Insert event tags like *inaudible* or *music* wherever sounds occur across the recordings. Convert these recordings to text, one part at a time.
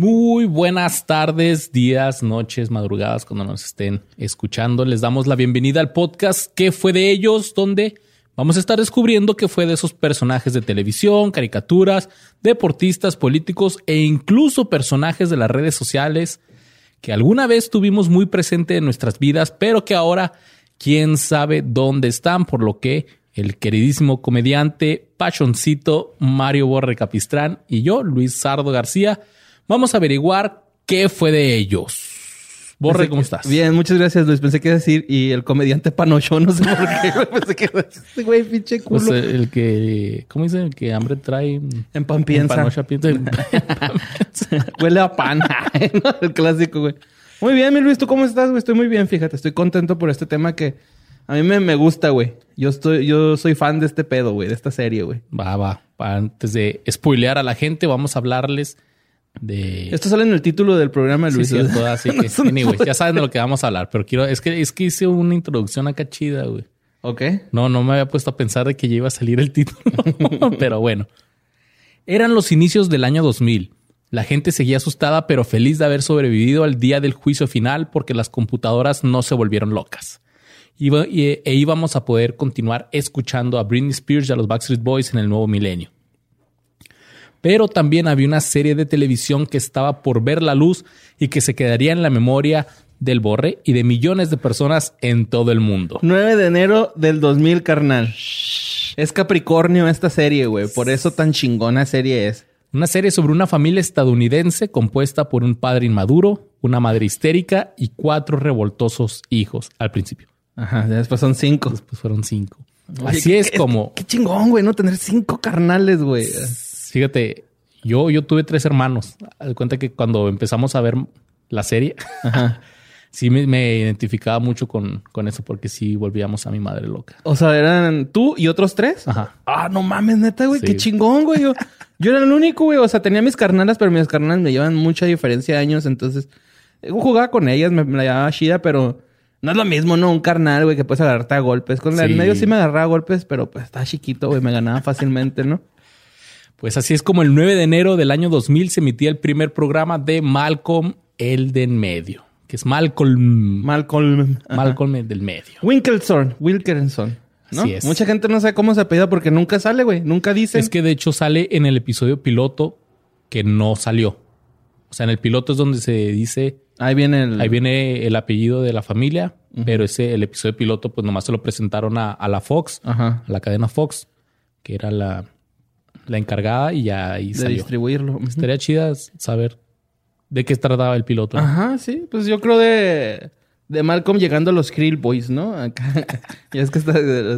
Muy buenas tardes, días, noches, madrugadas, cuando nos estén escuchando. Les damos la bienvenida al podcast ¿Qué fue de ellos? Donde vamos a estar descubriendo qué fue de esos personajes de televisión, caricaturas, deportistas, políticos e incluso personajes de las redes sociales que alguna vez tuvimos muy presente en nuestras vidas, pero que ahora quién sabe dónde están, por lo que el queridísimo comediante Pachoncito Mario Borre Capistrán y yo, Luis Sardo García, Vamos a averiguar qué fue de ellos. Borre, ¿cómo estás? Bien, muchas gracias, Luis. Pensé que iba a decir, y el comediante Panocho, no sé por qué. *laughs* Pensé que iba a decir, este güey, pinche pues, culo. el que, ¿cómo dice? El que hambre trae. En pan piensa. En panocha piensa. *laughs* Huele a pan. *laughs* el clásico, güey. Muy bien, mi Luis, ¿tú cómo estás, güey? Estoy muy bien, fíjate. Estoy contento por este tema que a mí me, me gusta, güey. Yo estoy, yo soy fan de este pedo, güey, de esta serie, güey. Va, va. Antes de spoilear a la gente, vamos a hablarles de... Esto sale en el título del programa, Luis. Sí, cierto, así que, *laughs* anyway, ya saben de lo que vamos a hablar, pero quiero, es que, es que hice una introducción acá chida, güey. Ok. No, no me había puesto a pensar de que ya iba a salir el título, *laughs* pero bueno. Eran los inicios del año 2000. La gente seguía asustada, pero feliz de haber sobrevivido al día del juicio final porque las computadoras no se volvieron locas. e íbamos a poder continuar escuchando a Britney Spears y a los Backstreet Boys en el nuevo milenio pero también había una serie de televisión que estaba por ver la luz y que se quedaría en la memoria del Borre y de millones de personas en todo el mundo. 9 de enero del 2000, carnal. Es Capricornio esta serie, güey. Por eso tan chingona serie es. Una serie sobre una familia estadounidense compuesta por un padre inmaduro, una madre histérica y cuatro revoltosos hijos al principio. Ajá, después son cinco. Después fueron cinco. Así es como... Qué chingón, güey, no tener cinco carnales, güey. Fíjate, yo, yo tuve tres hermanos. De cuenta que cuando empezamos a ver la serie, *laughs* sí me, identificaba mucho con, con eso porque sí volvíamos a mi madre loca. O sea, eran tú y otros tres. Ajá. Ah, no mames, neta, güey. Qué chingón, güey. Yo, *laughs* yo, era el único, güey. O sea, tenía mis carnalas, pero mis carnalas me llevan mucha diferencia de años. Entonces, jugaba con ellas, me, la llevaba chida, pero no es lo mismo, ¿no? Un carnal, güey, que puedes agarrarte a golpes. Con la en medio sí me agarraba a golpes, pero pues estaba chiquito, güey. Me ganaba fácilmente, ¿no? Pues así es como el 9 de enero del año 2000 se emitía el primer programa de Malcolm el del medio, que es Malcolm. Malcolm. Malcolm el del medio. Wilkerson. Wilkerson. ¿no? Así es. Mucha gente no sabe cómo se apellida porque nunca sale, güey. Nunca dice. Es que de hecho sale en el episodio piloto que no salió. O sea, en el piloto es donde se dice. Ahí viene el. Ahí viene el apellido de la familia, pero ese, el episodio piloto, pues nomás se lo presentaron a, a la Fox, Ajá. a la cadena Fox, que era la, la encargada y ya ahí de distribuirlo. Estaría chida saber de qué trataba el piloto. Ajá, sí. Pues yo creo de, de Malcolm llegando a los Krill Boys, ¿no? Acá, *laughs* ya es que está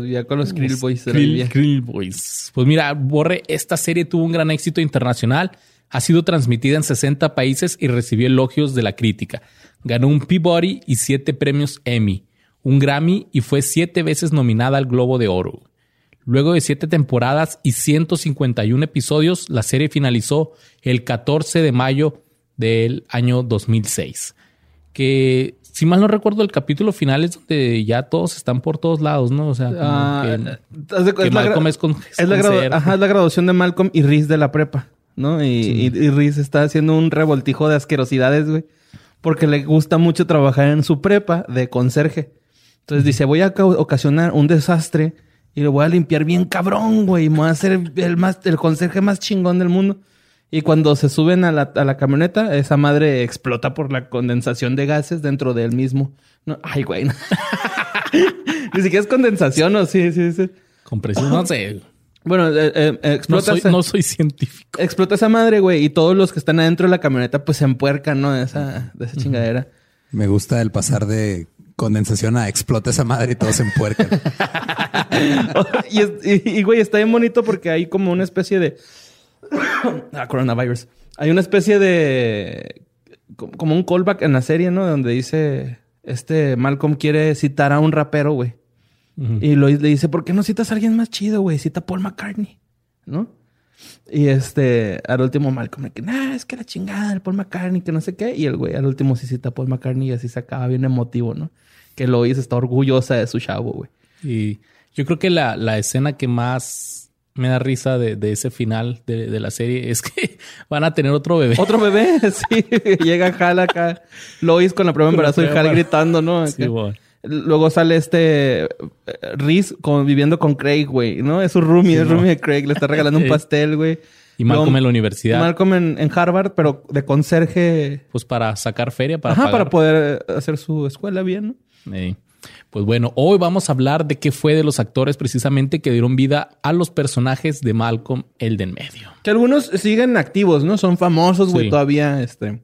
ya con los Krill Boys. Krill, Boys. Pues mira, Borre, esta serie tuvo un gran éxito internacional. Ha sido transmitida en 60 países y recibió elogios de la crítica. Ganó un Peabody y siete premios Emmy, un Grammy y fue siete veces nominada al Globo de Oro. Luego de siete temporadas y 151 episodios, la serie finalizó el 14 de mayo del año 2006. Que, si mal no recuerdo, el capítulo final es donde ya todos están por todos lados, ¿no? O sea, que, Malcolm es con, es la, graduación de Malcolm y Riz de la prepa, ¿no? Y, Riz está haciendo un revoltijo de asquerosidades, güey. Porque le gusta mucho trabajar en su prepa de conserje. Entonces dice, voy a ocasionar un desastre y lo voy a limpiar bien cabrón, güey. Me voy a hacer el, más, el conserje más chingón del mundo. Y cuando se suben a la, a la camioneta, esa madre explota por la condensación de gases dentro del mismo. No, ay, güey. *laughs* Ni siquiera es condensación, ¿o? Sí, sí, sí. Compresión, no sé. Bueno, eh, eh, explota. No soy, no soy, científico. Explota esa madre, güey. Y todos los que están adentro de la camioneta, pues se empuercan, ¿no? De esa, de esa chingadera. Me gusta el pasar de condensación a explota esa madre y todos se empuercan. *laughs* y, güey, está bien bonito porque hay como una especie de... *coughs* ah, coronavirus. Hay una especie de... Como un callback en la serie, ¿no? Donde dice... Este Malcolm quiere citar a un rapero, güey. Y lo, le dice, ¿por qué no citas a alguien más chido, güey? Cita a Paul McCartney, ¿no? Y este, al último Malcolm, que, nah, es que la chingada, el Paul McCartney, que no sé qué. Y el güey, al último sí cita a Paul McCartney y así se acaba bien emotivo, ¿no? Que Lois está orgullosa de su chavo, güey. Y yo creo que la, la escena que más me da risa de, de ese final de, de, la serie es que *laughs* van a tener otro bebé. ¿Otro bebé? *laughs* Sí. Llega Hal acá, Lois con la prueba de embarazo y Hal gritando, ¿no? Sí, güey. Luego sale este eh, Reese viviendo con Craig, güey, ¿no? Es su roomie, es roomie de Craig, le está regalando un *laughs* pastel, güey. Y Malcolm en la universidad. Malcolm en, Harvard, pero de conserje. Pues para sacar feria, para Ajá, para poder hacer su escuela bien, ¿no? Pues bueno, hoy vamos a hablar de qué fue de los actores precisamente que dieron vida a los personajes de Malcolm el de en medio. Que algunos siguen activos, ¿no? Son famosos, güey, todavía, este...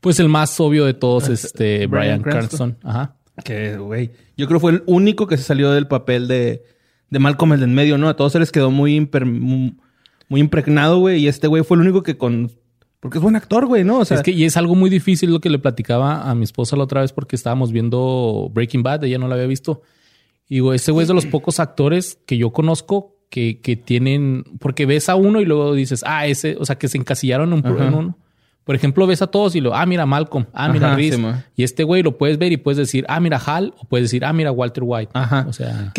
Pues el más obvio de todos, *laughs* este, Brian, Cranston. Ajá. Que, güey, yo creo que fue el único que se salió del papel de, de Malcolm el de en medio, ¿no? A todos se les quedó muy, muy, impregnado, güey. Y este güey fue el único que con... Porque es buen actor, güey, ¿no? O sea, es que y es algo muy difícil lo que le platicaba a mi esposa la otra vez porque estábamos viendo Breaking Bad, ella no la había visto. Y digo, ese güey es de los pocos actores que yo conozco que, que tienen, porque ves a uno y luego dices, ah, ese, o sea, que se encasillaron en, en uno. Por ejemplo, ves a todos y lo, ah, mira Malcolm, ah, mira Reese. y este güey lo puedes ver y puedes decir, ah, mira Hal, o puedes decir, ah, mira Walter White. Ajá. O sea.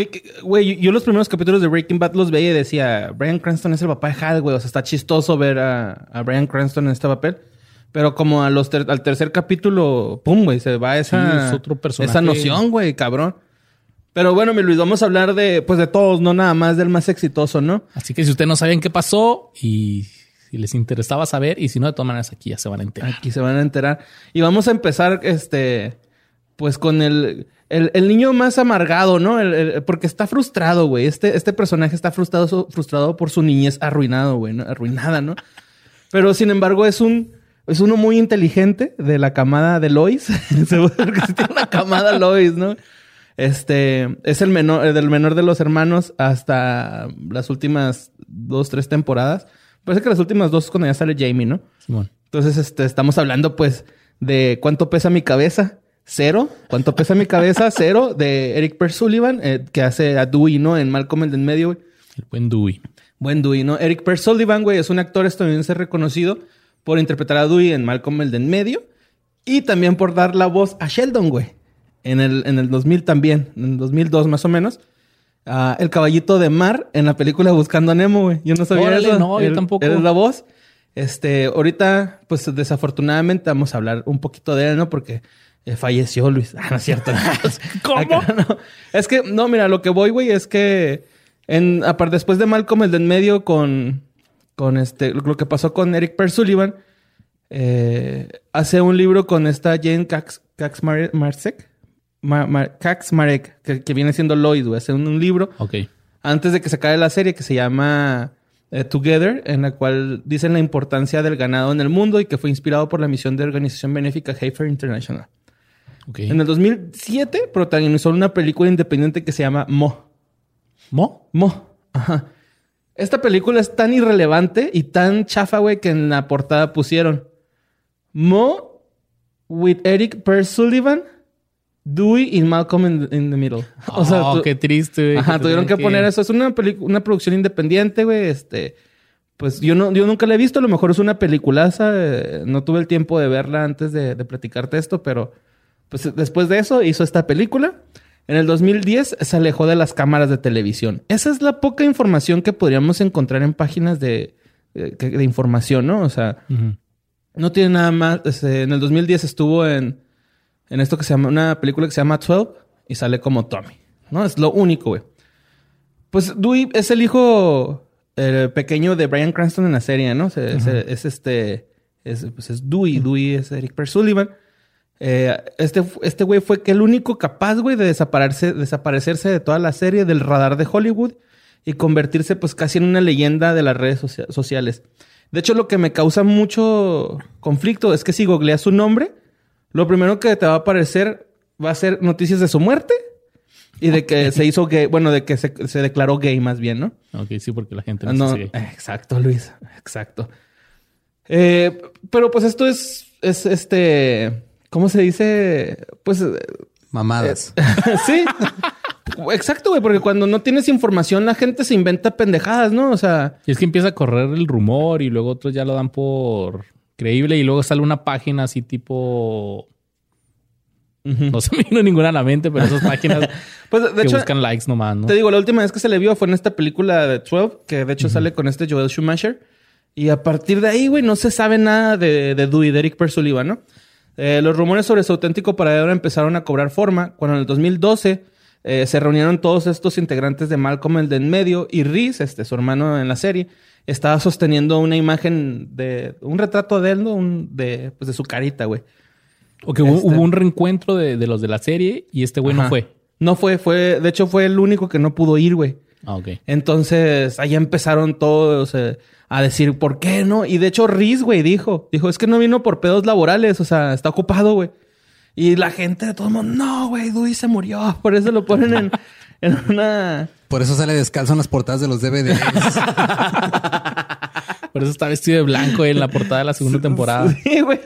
Güey, yo los primeros capítulos de Breaking Bad los veía y decía, Brian Cranston es el papá de Hal, güey. O sea, está chistoso ver a, a Brian Cranston en este papel. Pero como a los al tercer capítulo, pum, güey, se va esa, otro esa noción, güey, cabrón. Pero bueno, mi Luis, vamos a hablar de, pues de todos, no nada más del más exitoso, ¿no? Así que si ustedes no saben qué pasó y si les interesaba saber y si no, de todas maneras aquí ya se van a enterar. Aquí se van a enterar. Y vamos a empezar, este, pues con el, el, niño más amargado, ¿no? porque está frustrado, güey. Este, este personaje está frustrado, frustrado por su niñez arruinado, güey, arruinada, ¿no? Pero sin embargo es un, es uno muy inteligente de la camada de Lois. *laughs* Seguro que tiene una camada Lois, ¿no? Este es el menor, del menor de los hermanos hasta las últimas dos, tres temporadas. Parece que las últimas dos cuando ya sale Jamie, ¿no? Simón. Entonces, este, estamos hablando, pues, de cuánto pesa mi cabeza. Cero. ¿Cuánto pesa mi cabeza? *laughs* Cero. De Eric Per Sullivan, eh, que hace a Dewey, ¿no? En Malcolm el del medio, güey. El buen Dewey. Buen Dewey, ¿no? Eric Per Sullivan, güey, es un actor estadounidense reconocido por interpretar a Dewey en Malcolm el del medio. Y también por dar la voz a Sheldon, güey. En el, en el 2000 también. En el 2002 más o menos el caballito de mar en la película Buscando a Nemo, güey. Yo no sabía eso. No, yo tampoco. Eres la voz. Este, ahorita, pues desafortunadamente vamos a hablar un poquito de él, ¿no? Porque eh, falleció Luis. Ah, no es cierto. *laughs* *laughs* ¿Cómo? Es que, no, mira, lo que voy, güey, es que en, aparte, después de Malcolm el de en medio con, con este, lo que pasó con Eric Per Sullivan, eh, hace un libro con esta Jane Cax, Cax Marsek. Cax Marek, que, viene siendo Lois, güey. Hace un, libro. Ok. Antes de que se acabe la serie que se llama eh, Together, en la cual dicen la importancia del ganado en el mundo y que fue inspirado por la misión de organización benéfica Heifer International. Okay. En el 2007 protagonizó una película independiente que se llama Mo. ¿Mo? Mo. Ajá. Esta película es tan irrelevante y tan chafa, güey, que en la portada pusieron Mo with Eric Per Sullivan Dewey y Malcolm in, the Middle. O sea, oh, qué triste, güey. Ajá, tuvieron que, poner eso. Es una, una producción independiente, güey. Este, pues yo no, yo nunca la he visto. A lo mejor es una peliculaza. Eh, no tuve el tiempo de verla antes de, de, platicarte esto, pero pues después de eso hizo esta película. En el 2010 se alejó de las cámaras de televisión. Esa es la poca información que podríamos encontrar en páginas de, eh, de, información, ¿no? O sea, no tiene nada más. Este, en el 2010 estuvo en en esto que se llama una película que se llama 12 y sale como Tommy. ¿No? Es lo único, güey. Pues Dewey es el hijo pequeño de Brian Cranston en la serie, ¿no? es, este. Es, pues es Dewey. Dewey es Eric Per Sullivan. Eh, este, este güey fue el único capaz, güey, de desaparecerse, desaparecerse de toda la serie del radar de Hollywood y convertirse, pues, casi en una leyenda de las redes sociales. De hecho, lo que me causa mucho conflicto es que si googleas su nombre, lo primero que te va a aparecer va a ser noticias de su muerte y de que se hizo gay, bueno, de que se, declaró gay más bien, ¿no? Ok, sí, porque la gente no, se Exacto, Luis, exacto. Eh, pero pues esto es, es este, ¿cómo se dice? Pues... Mamadas. Eh, *laughs* sí. Exacto, güey, porque cuando no tienes información la gente se inventa pendejadas, ¿no? O sea... Y es que empieza a correr el rumor y luego otros ya lo dan por creíble y luego sale una página así tipo... No se me vino ninguna a la mente, pero esas páginas *laughs* pues, de que buscan likes nomás, ¿no? Te digo, la última vez que se le vio fue en esta película de 12, que de hecho sale con este Joel Schumacher. Y a partir de ahí, güey, no se sabe nada de, de Dewey, de Eric Persuliva, ¿no? Eh, los rumores sobre su auténtico paradero empezaron a cobrar forma cuando en el 2012 eh, se reunieron todos estos integrantes de Malcolm el de en medio y Reese, este, su hermano en la serie, estaba sosteniendo una imagen de un retrato de él, ¿no? Un, de, pues de su carita, güey. O que hubo, este un reencuentro de, los de la serie y este güey no fue. No fue, fue, de hecho fue el único que no pudo ir, güey. Ah, ok. Entonces, ahí empezaron todos eh, a decir, ¿por qué no? Y de hecho, Reese, güey, dijo, dijo, es que no vino por pedos laborales, o sea, está ocupado, güey. Y la gente de todo el mundo, no, güey, Dewey se murió. *laughs* Por eso lo ponen en, en una. Por eso sale descalzo en las portadas de los DVDs. *laughs* por eso está vestido de blanco en la portada de la segunda temporada. Sí, güey.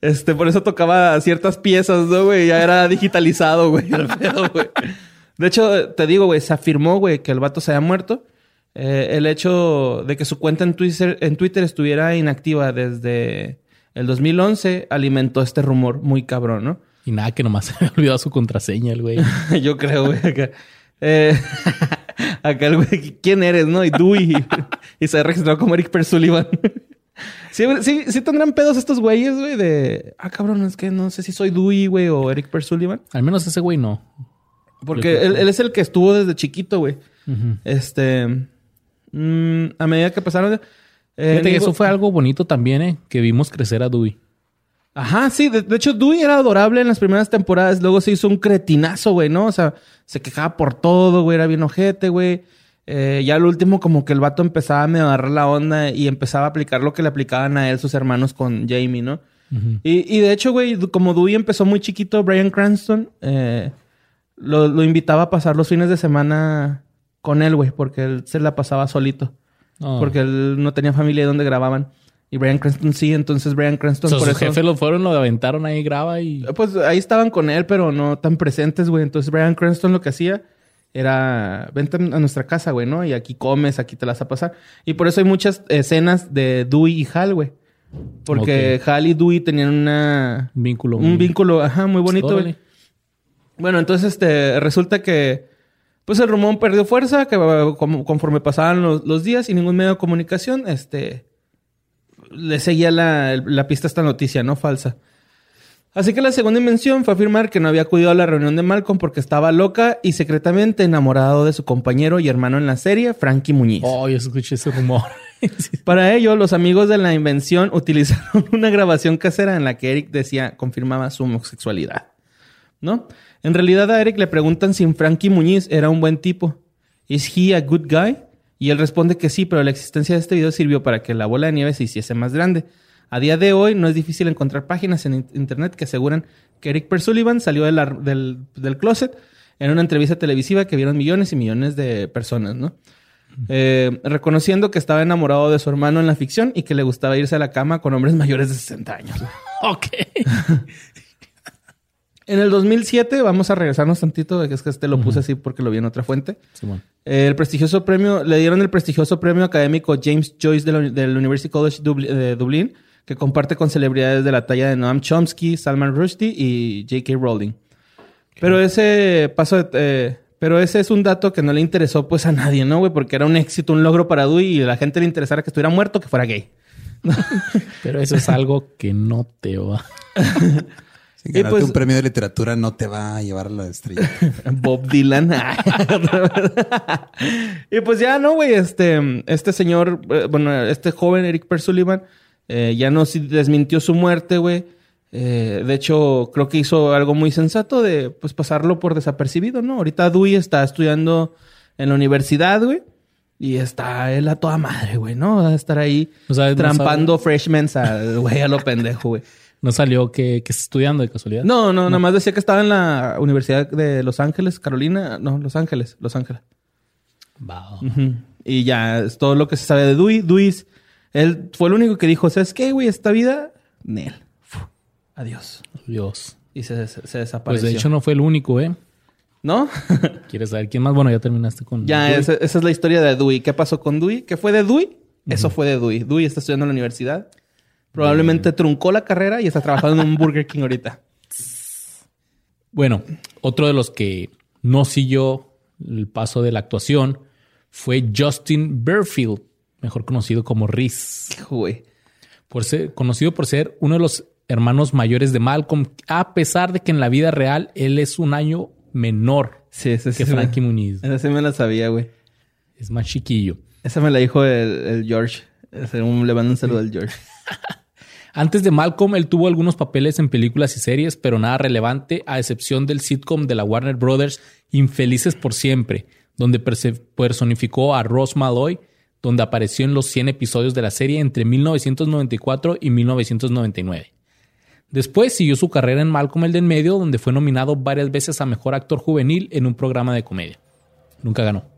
Este, por eso tocaba ciertas piezas, ¿no, güey? Ya era digitalizado, güey. güey. De hecho, te digo, güey, se afirmó, güey, que el vato se había muerto. Eh, el hecho de que su cuenta en Twitter, en Twitter estuviera inactiva desde el 2011 alimentó este rumor muy cabrón, ¿no? Y nada, que nomás se *laughs* había olvidado su contraseña el güey. *laughs* Yo creo, güey. Eh, *laughs* acá el güey, ¿quién eres, no? Y Dewey. y se registró como Eric Persullivan. *laughs* sí, sí, sí tendrán pedos estos güeyes, güey, de... Ah, cabrón, es que no sé si soy Dewey, güey, o Eric Persullivan. Al menos ese güey no. Porque él, es el que estuvo desde chiquito, güey. Este... Mm, a medida que pasaron... Eh, eso fue algo bonito también, ¿eh? Que vimos crecer a Dewey. Ajá, sí. De, hecho, Dewey era adorable en las primeras temporadas. Luego se hizo un cretinazo, güey, ¿no? O sea, se quejaba por todo, güey. Era bien ojete, güey. Eh, ya al último, como que el vato empezaba a me agarrar la onda y empezaba a aplicar lo que le aplicaban a él sus hermanos con Jamie, ¿no? y, de hecho, güey, como Dewey empezó muy chiquito, Brian Cranston eh, lo, lo, invitaba a pasar los fines de semana con él, güey, porque él se la pasaba solito. Oh. Porque él no tenía familia donde grababan. Y Brian Cranston sí, entonces Brian Cranston por sus jefes lo fueron, lo aventaron ahí, graba y... Pues ahí estaban con él, pero no tan presentes, güey. Entonces Brian Cranston lo que hacía era, vente a nuestra casa, güey, ¿no? Y aquí comes, aquí te las vas a pasar. Y por eso hay muchas escenas de Dewey y Hal, güey. Porque Hal y Dewey tenían una... Un vínculo. Un vínculo, ajá, muy bonito, güey. Bueno, entonces este, resulta que pues el rumor perdió fuerza que conforme pasaban los, días y ningún medio de comunicación, este, le seguía la, pista a esta noticia, ¿no? Falsa. Así que la segunda invención fue afirmar que no había acudido a la reunión de Malcolm porque estaba loca y secretamente enamorado de su compañero y hermano en la serie, Frankie Muñiz. Oh, yo escuché ese rumor. *laughs* Para ello, los amigos de la invención *laughs* utilizaron una grabación casera en la que Eric decía, confirmaba su homosexualidad. ¿No? En realidad a Eric le preguntan si Frankie Muñiz era un buen tipo. ¿Is he a good guy? Y él responde que sí, pero la existencia de este video sirvió para que la bola de nieve se hiciese más grande. A día de hoy no es difícil encontrar páginas en internet que aseguran que Eric Persullivan salió del, closet en una entrevista televisiva que vieron millones y millones de personas, ¿no? Eh, reconociendo que estaba enamorado de su hermano en la ficción y que le gustaba irse a la cama con hombres mayores de 60 años. *laughs* Ok. *laughs* En el 2007, vamos a regresarnos tantito, es que este lo puse así porque lo vi en otra fuente. el prestigioso premio, le dieron el prestigioso premio académico James Joyce del University College de Dublín, que comparte con celebridades de la talla de Noam Chomsky, Salman Rushdie y J.K. Rowling. Pero ese paso eh, pero ese es un dato que no le interesó pues a nadie, ¿no, güey? Porque era un éxito, un logro para Dewey y a la gente le interesara que estuviera muerto que fuera gay. *laughs* pero eso es algo que no te va. *laughs* y pues, un premio de literatura no te va a llevar a la estrella. *laughs* Bob Dylan. *laughs* *laughs* y pues ya no, güey. Este, este señor, eh, bueno, este joven Eric Persullivan eh, ya no desmintió su muerte, güey. Eh, de hecho, creo que hizo algo muy sensato de pues pasarlo por desapercibido, ¿no? Ahorita Dewey está estudiando en la universidad, güey. Y está él a toda madre, güey, ¿no? Va a estar ahí trampando freshmen a, güey, a lo pendejo, güey. ¿No salió que, que está estudiando de casualidad? No, no, nada más decía que estaba en la Universidad de Los Ángeles, Carolina. No, Los Ángeles, Los Ángeles. Wow. Y ya es todo lo que se sabe de Dewey. Dewey, él fue el único que dijo, ¿sabes qué, güey? Esta vida, Nel. Adiós. Adiós. Y se, se, desapareció. Pues de hecho no fue el único, ¿eh? ¿No? *laughs* ¿Quieres saber quién más? Bueno, ya terminaste con. Ya, esa, es la historia de Dewey. ¿Qué pasó con Dewey? ¿Qué fue de Dewey? Eso fue de Dewey. Dewey está estudiando en la universidad. Probablemente truncó la carrera y está trabajando en un Burger King ahorita. Bueno, otro de los que no siguió el paso de la actuación fue Justin Berfield, mejor conocido como Riz. Por ser, conocido por ser uno de los hermanos mayores de Malcolm, a pesar de que en la vida real él es un año menor que Frankie Muniz. Esa sí me la sabía, güey. Es más chiquillo. Esa me la dijo el, George. le mando un saludo al George. *laughs* Antes de Malcolm, él tuvo algunos papeles en películas y series, pero nada relevante, a excepción del sitcom de la Warner Brothers Infelices por Siempre, donde personificó a Ross Malloy, donde apareció en los 100 episodios de la serie entre 1994 y 1999. Después siguió su carrera en Malcolm el de en medio, donde fue nominado varias veces a Mejor Actor Juvenil en un programa de comedia. Nunca ganó.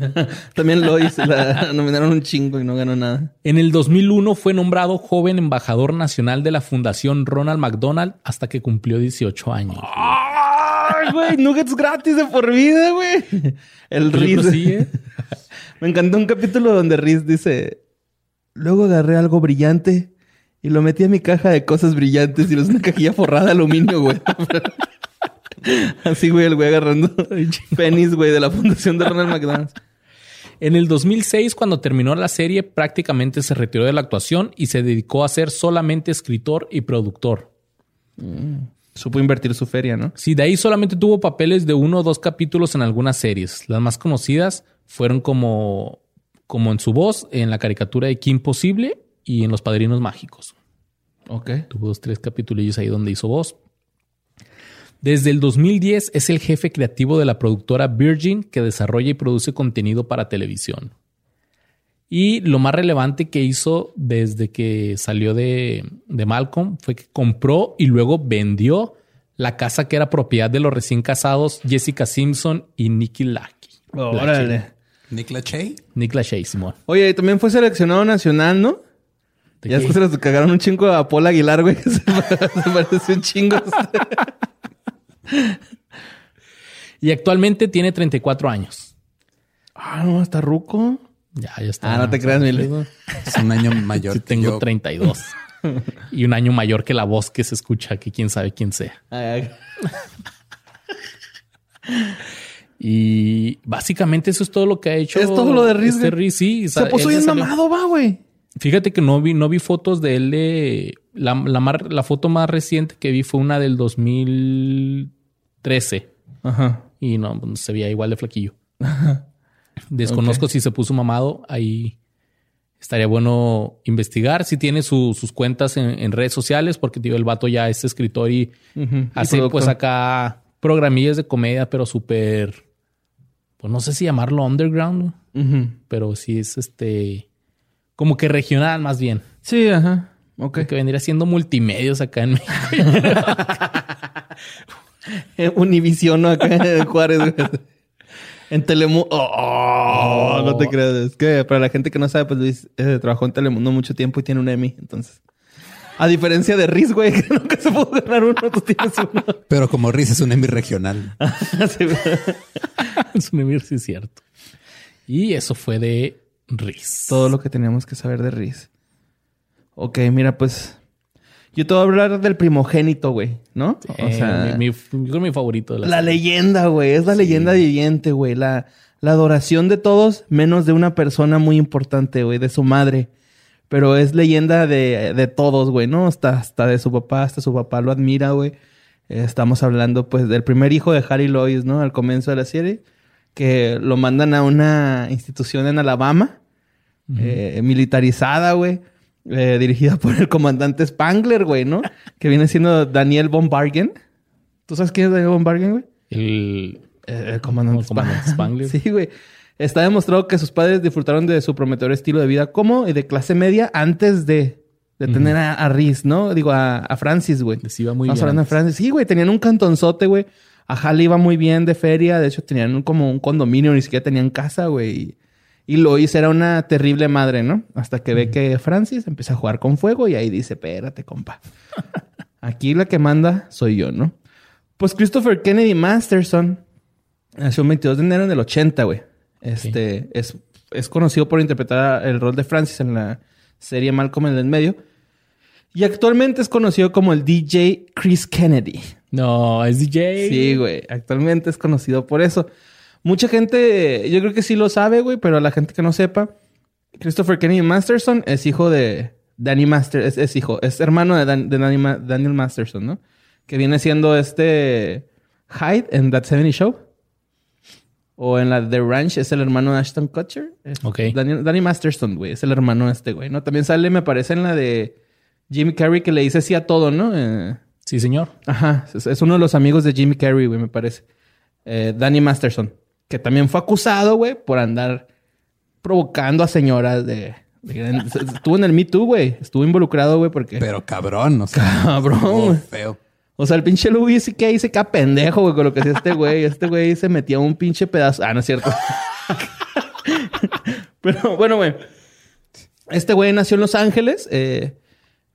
*laughs* También lo hizo, la *laughs* nominaron un chingo y no ganó nada. En el 2001 fue nombrado joven embajador nacional de la Fundación Ronald McDonald hasta que cumplió 18 años. ¡Ay, güey! Nuggets gratis de por vida, güey. El Riz. ¿eh? *laughs* Me encantó un capítulo donde Riz dice: Luego agarré algo brillante y lo metí a mi caja de cosas brillantes y es una cajilla forrada de aluminio, güey. *laughs* Así, güey, el güey agarrando *laughs* pennies, güey, de la fundación de Ronald McDonald. En el 2006, cuando terminó la serie, prácticamente se retiró de la actuación y se dedicó a ser solamente escritor y productor. Mm. Supo invertir su feria, ¿no? Sí, de ahí solamente tuvo papeles de uno o dos capítulos en algunas series. Las más conocidas fueron como, como en su voz, en la caricatura de Kim Possible y en Los Padrinos Mágicos. Ok. Tuvo dos, tres capítulos ahí donde hizo voz. Desde el 2010 es el jefe creativo de la productora Virgin que desarrolla y produce contenido para televisión. Y lo más relevante que hizo desde que salió de, Malcolm fue que compró y luego vendió la casa que era propiedad de los recién casados Jessica Simpson y Nicky Lackey. Órale. Nick Lachey. Nick Lachey, Simón. Oye, también fue seleccionado nacional, ¿no? Ya es que se les cagaron un chingo a Paul Aguilar, güey. *laughs* se, parece un chingo. *laughs* y actualmente tiene 34 años. Ah, no, está ruco. Ya, ya está. Ah, no te creas, Mili. Es un año mayor. Sí, tengo 32. y un año mayor que la voz que se escucha, que quién sabe quién sea. y básicamente eso es todo lo que ha hecho. Es todo lo de Riz. Este sí. Se puso bien mamado, va, güey. Fíjate que no vi, no vi fotos de él de... La, la, foto más reciente que vi fue una del 2013. Ajá. Y no, pues, se veía igual de flaquillo. Ajá. Desconozco si se puso mamado. Ahí estaría bueno investigar. Si tiene sus cuentas en, redes sociales, porque tío, el vato ya es escritor y hace pues acá programillas de comedia, pero súper... Pues no sé si llamarlo underground, pero sí es este como que regional más bien. Sí, ajá. Ok. Que vendría siendo multimedios acá en México. *laughs* *laughs* Univision acá en Juárez. En Telemundo. Oh, no te creas. Es que para la gente que no sabe, pues Luis eh, trabajó en Telemundo mucho tiempo y tiene un Emmy. Entonces, a diferencia de Riz, güey, *laughs* que nunca se pudo ganar uno, tú tienes uno. Pero como Riz es un Emmy regional. *laughs* es un Emmy, sí, es cierto. Y eso fue de Riz. Todo lo que teníamos que saber de Riz. Ok, mira, pues. Yo te voy a hablar del primogénito, güey, ¿no? o sea, mi, mi, favorito de la, la leyenda, güey. Es la leyenda viviente, güey. La, la adoración de todos, menos de una persona muy importante, güey, de su madre. Pero es leyenda de, de todos, güey, ¿no? Hasta, hasta de su papá, hasta su papá lo admira, güey. Estamos hablando, pues, del primer hijo de Harry Lois, ¿no? Al comienzo de la serie que lo mandan a una institución en Alabama, eh, militarizada, güey, eh, dirigida por el comandante Spangler, güey, ¿no? *laughs* que viene siendo Daniel Bombargen. ¿Tú sabes quién es Daniel Bombargen, güey? El, eh, comandante, Spangler. *laughs* sí, güey. Está demostrado que sus padres disfrutaron de su prometedor estilo de vida como y de clase media antes de de tener a, a Riz, ¿no? Digo, a, a Francis, güey. Les iba muy bien. a Francis. Sí, güey, tenían un cantonzote, güey. A Hal iba muy bien de feria. De hecho, tenían como un condominio, ni siquiera tenían casa, güey. Y Lois era una terrible madre, ¿no? Hasta que ve que Francis empieza a jugar con fuego y ahí dice, espérate, compa. Aquí la que manda soy yo, ¿no? Pues Christopher Kennedy Masterson nació el 22 de enero del 80, güey. Este es, es conocido por interpretar el rol de Francis en la serie Malcolm en el medio. Y actualmente es conocido como el DJ Chris Kennedy. No, es DJ. Sí, güey. Actualmente es conocido por eso. Mucha gente, yo creo que sí lo sabe, güey, pero a la gente que no sepa, Christopher Kennedy Masterson es hijo de Danny Masterson, es, hijo, es hermano de, Daniel Masterson, ¿no? Que viene siendo este Hyde en That 70 Show. O en la The Ranch es el hermano de Ashton Kutcher. Ok. Danny Masterson, güey. Es el hermano de este güey, ¿no? También sale, me parece, en la de Jimmy Carrey que le dice sí a todo, ¿no? Eh, sí, señor. Ajá. Es, uno de los amigos de Jimmy Carrey, güey, me parece. Eh, Danny Masterson. Que también fue acusado, güey, por andar provocando a señoras de... estuvo en el Me Too, güey. Estuvo involucrado, güey, porque... Pero cabrón, o sea... Cabrón. Feo. O sea, el pinche Louis sí que ahí se queda pendejo, güey, con lo que hacía este güey. Este güey se metía un pinche pedazo. Ah, no es cierto. *laughs* Pero bueno, güey. Este güey nació en Los Ángeles. Eh,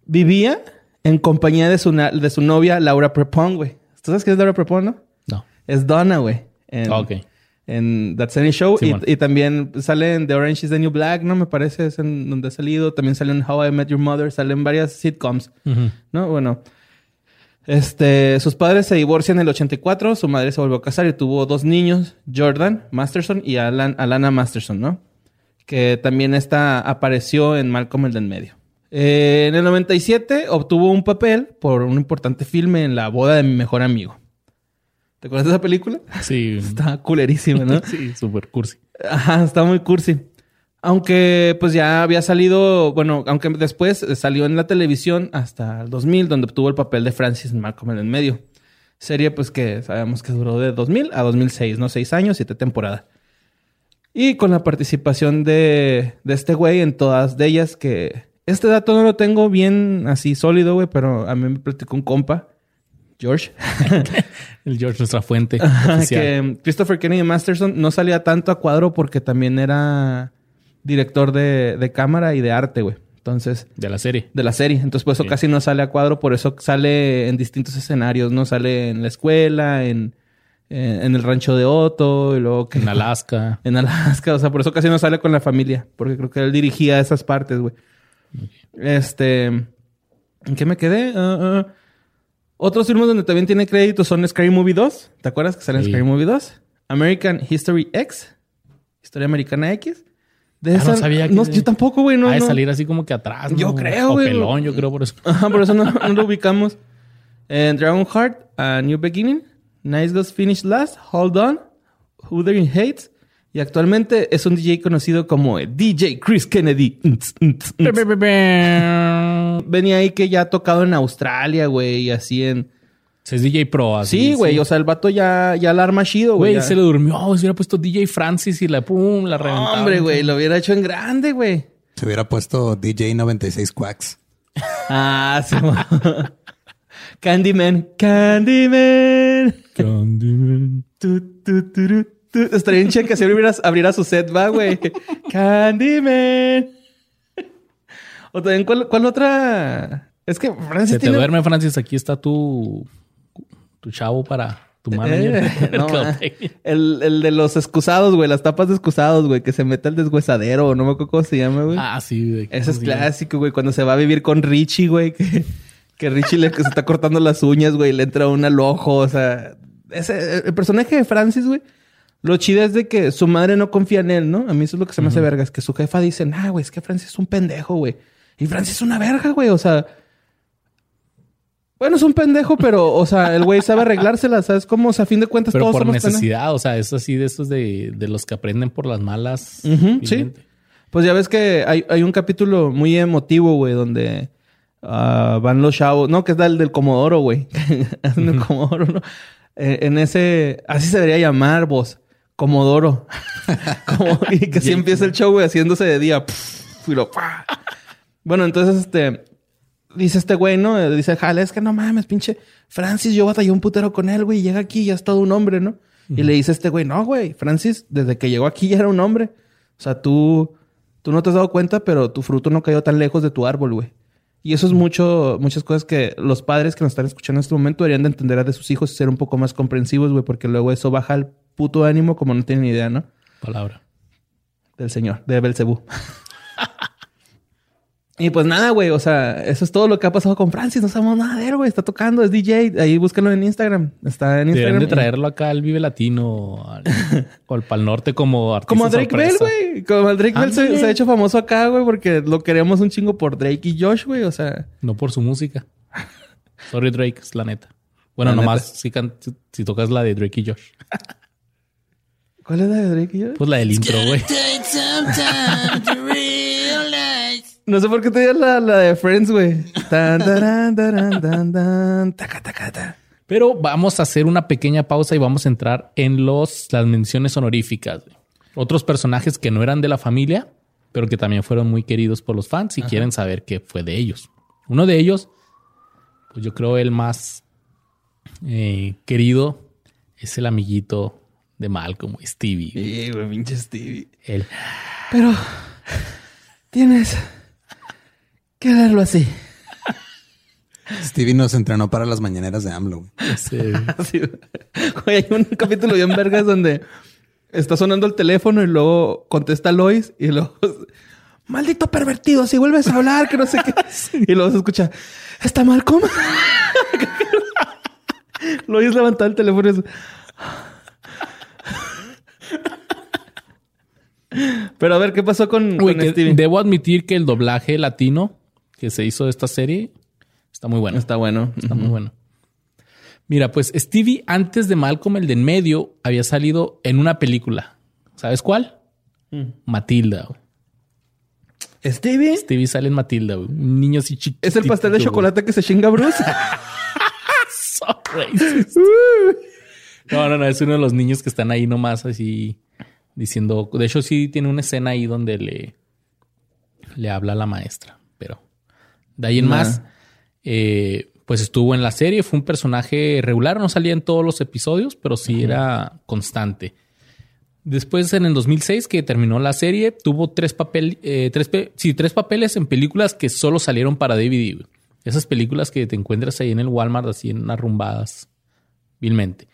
vivía en compañía de su, de su novia Laura Prepon, güey. ¿Tú sabes qué es Laura Prepon, no? No. Es Donna, güey. En, ok. En That Sunny Show. y, también sale en The Orange is the New Black, ¿no? Me parece, es en donde ha salido. También sale en How I Met Your Mother. Salen varias sitcoms, ¿no? Bueno. Este, sus padres se divorcian en el 84, su madre se volvió a casar y tuvo dos niños, Jordan Masterson y Alan, Alana Masterson, ¿no? Que también esta apareció en Malcolm el del medio. Eh, en el 97 obtuvo un papel por un importante filme en la boda de mi mejor amigo. ¿Te acuerdas de esa película? Sí. *laughs* está culerísima, ¿no? *laughs* sí, súper cursi. Ajá, está muy cursi. Aunque pues ya había salido, bueno, aunque después salió en la televisión hasta el 2000, donde obtuvo el papel de Francis Malcolm en el medio. Serie pues que sabemos que duró de 2000 a 2006, ¿no? Seis años, siete temporadas. Y con la participación de, de este güey en todas de ellas, que este dato no lo tengo bien así sólido, güey, pero a mí me platicó un compa, George. *laughs* el George, nuestra fuente. que Christopher Kennedy Masterson no salía tanto a cuadro porque también era director de, cámara y de arte, güey. Entonces. De la serie. De la serie. Entonces, por eso casi no sale a cuadro, por eso sale en distintos escenarios, ¿no? Sale en la escuela, en, en, el rancho de Otto, y luego En Alaska. *laughs* En Alaska. O sea, por eso casi no sale con la familia. Porque creo que él dirigía esas partes, güey. Este. ¿En qué me quedé? Uh, uh. Otros filmes donde también tiene crédito son Scary Movie 2. ¿Te acuerdas que sale en Scary Movie 2? American History X. Historia Americana X. De ah, no sabía que... No, yo tampoco, güey. No, de salir así como que atrás. Yo creo, güey. pelón, yo creo por eso. Ajá, por eso no, lo ubicamos. En Dragon Heart, A New Beginning, Nice Girls Finish Last, Hold On, Who There Hates. Y actualmente es un DJ conocido como DJ Chris Kennedy. Venía ahí que ya ha tocado en Australia, güey, y así en es DJ Pro. Así, sí, güey. O sea, el vato ya, ya la arma chido, güey. Güey, se le durmió. Se hubiera puesto DJ Francis y la pum, la reventaba. Hombre, güey. Lo hubiera hecho en grande, güey. Se hubiera puesto DJ 96 Quacks. Ah, sí. *laughs* Candyman. Candyman. Candyman. Tu, tu, tu, Estaría en que si abriera, su set, va, güey. Candyman. O también, ¿cuál, cuál otra? Es que Francis Se te duerme, Francis. Aquí está tu tu chavo para tu manager. *laughs* Eh, *laughs* el, el, de los excusados, güey, las tapas de excusados, güey, que se mete al deshuesadero, no me acuerdo cómo se llama, güey. Ah, sí, güey. Ese es clásico, güey, cuando se va a vivir con Richie, güey, que, que Richie le se está cortando las uñas, güey, le entra una al ojo, o sea, ese, el personaje de Francis, güey. Lo chido es de que su madre no confía en él, ¿no? A mí eso es lo que se me hace verga. Es que su jefa dice, nah, güey, es que Francis es un pendejo, güey. Y Francis es una verga, güey. O sea, bueno, es un pendejo, pero, o sea, el güey sabe arreglársela, ¿sabes? Como, o sea, a fin de cuentas pero por necesidad, o sea, es así de esos de, los que aprenden por las malas. sí. Pues ya ves que hay, un capítulo muy emotivo, güey, donde ah, van los chavos, no, que es el del Comodoro, güey. *laughs* el Comodoro, ¿no? Eh, en ese, así se debería llamar, vos, Comodoro. *laughs* y que así empieza el show, güey, haciéndose de día. bueno, entonces, este dice este güey, ¿no? Dice, jale, es que no mames, pinche Francis, yo batallé un putero con él, güey, y llega aquí y ya es todo un hombre, ¿no? Y le dice este güey, no, güey, Francis, desde que llegó aquí ya era un hombre. O sea, tú, tú no te has dado cuenta, pero tu fruto no cayó tan lejos de tu árbol, güey. Y eso es mucho, muchas cosas que los padres que nos están escuchando en este momento deberían de entender de sus hijos y ser un poco más comprensivos, güey, porque luego eso baja el puto ánimo como no tienen idea, ¿no? Palabra. Del Señor, de Belcebú. *laughs* Y pues nada, güey, o sea, eso es todo lo que ha pasado con Francis. No sabemos nada de él, güey. Está tocando, es DJ. Ahí búsquenlo en Instagram. Está en Instagram. Deben de traerlo acá al Vive Latino al, *laughs* o al Pal Norte como artista Como Drake Bell, güey. Como Drake Bell se, ha hecho famoso acá, güey, porque lo queremos un chingo por Drake y Josh, güey. O sea... No por su música. *laughs* Sorry, Drake, es la neta. Bueno, nomás Si, si, tocas la de Drake y Josh. ¿Cuál es la de Drake? Pues la del intro, güey. *laughs* No sé por qué te dio la, la de Friends, güey. Pero vamos a hacer una pequeña pausa y vamos a entrar en los, las menciones honoríficas. Otros personajes que no eran de la familia, pero que también fueron muy queridos por los fans y quieren saber qué fue de ellos. Uno de ellos, pues yo creo el más eh, querido, es el amiguito de Malcolm, Stevie. Sí, güey, pinche Stevie. Él. Pero tienes que leerlo así. Stevie nos entrenó para las mañaneras de AMLO. *laughs* Sí. hay un capítulo bien vergas donde está sonando el teléfono y luego contesta Lois y luego... Maldito pervertido, si vuelves a hablar, que no sé qué. *laughs* Y luego se escucha, ¿está Malcolm? *laughs* Lois levanta el teléfono y Pero a ver, ¿qué pasó con, Stevie? Debo admitir que el doblaje latino que se hizo de esta serie está muy bueno. Está bueno. Está muy bueno. Mira, pues Stevie, antes de Malcolm, el de en medio, había salido en una película. ¿Sabes cuál? Mm. Matilda. ¿Stevie? Stevie sale en Matilda, Un niño así chiquito. ¿Es el pastel de chocolate que se chinga Bruce? *laughs* so no, no, no. Es uno de los niños que están ahí nomás así diciendo. De hecho, sí tiene una escena ahí donde le, le habla a la maestra. Pero de ahí en más, eh, pues estuvo en la serie, fue un personaje regular, no salía en todos los episodios, pero sí era constante. Después, en el 2006, que terminó la serie, tuvo tres, papel, eh, tres, sí, tres papeles en películas que solo salieron para DVD. Esas películas que te encuentras ahí en el Walmart, así en arrumbadas, vilmente.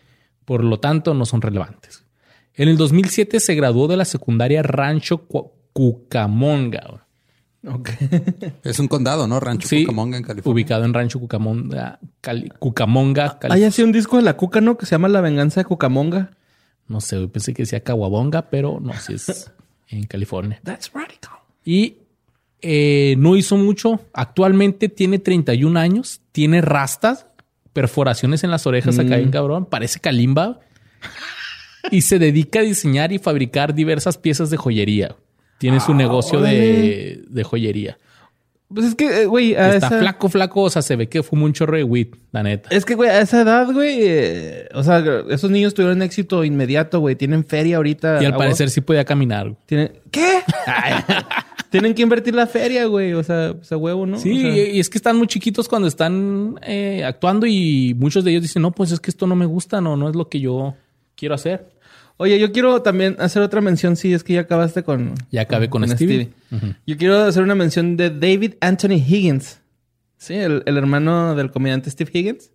Por lo tanto, no son relevantes. En el 2007 se graduó de la secundaria Rancho Cucamonga. *laughs* es un condado, ¿no? Rancho Cucamonga en California. Ubicado en Rancho Cucamonga, Cucamonga, Hay así un disco de la Cuca, ¿no? Que se llama La Venganza de Cucamonga. No sé, pensé que decía Caguabonga, pero no, si es *laughs* en California. That's radical. Y eh, no hizo mucho. Actualmente tiene 31 años, tiene rastas, perforaciones en las orejas acá en mm. cabrón, parece Kalimba. y se dedica a diseñar y fabricar diversas piezas de joyería. Tiene su ah, negocio de, joyería. Pues es que, eh, güey, está flaco, flaco. O sea, se ve que fuma un chorro de weed, la neta. Es que, güey, a esa edad, güey, eh, o sea, esos niños tuvieron éxito inmediato, güey. Tienen feria ahorita. Y al parecer sí podía caminar. ¿Tienen... ¿Qué? *laughs* Tienen que invertir la feria, güey. O sea, ese huevo, ¿no? Sí, y es que están muy chiquitos cuando están eh, actuando y muchos de ellos dicen, no, pues es que esto no me gusta, no, no es lo que yo quiero hacer. Oye, yo quiero también hacer otra mención, sí, es que ya acabaste con... Ya acabé con, Stevie. Yo quiero hacer una mención de David Anthony Higgins. Sí, el, hermano del comediante Steve Higgins.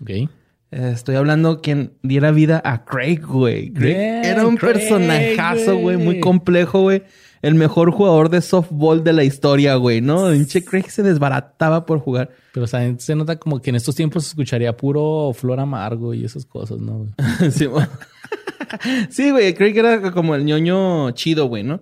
Ok. Eh, estoy hablando quien diera vida a Craig, güey. Craig era un personajazo, güey, muy complejo, güey. El mejor jugador de softball de la historia, güey, ¿no? Pinche Craig se desbarataba por jugar. Pero, o sea, se nota como que en estos tiempos se escucharía puro flor amargo y esas cosas, ¿no? *laughs* sí, sí, güey, Craig era como el ñoño chido, güey, ¿no?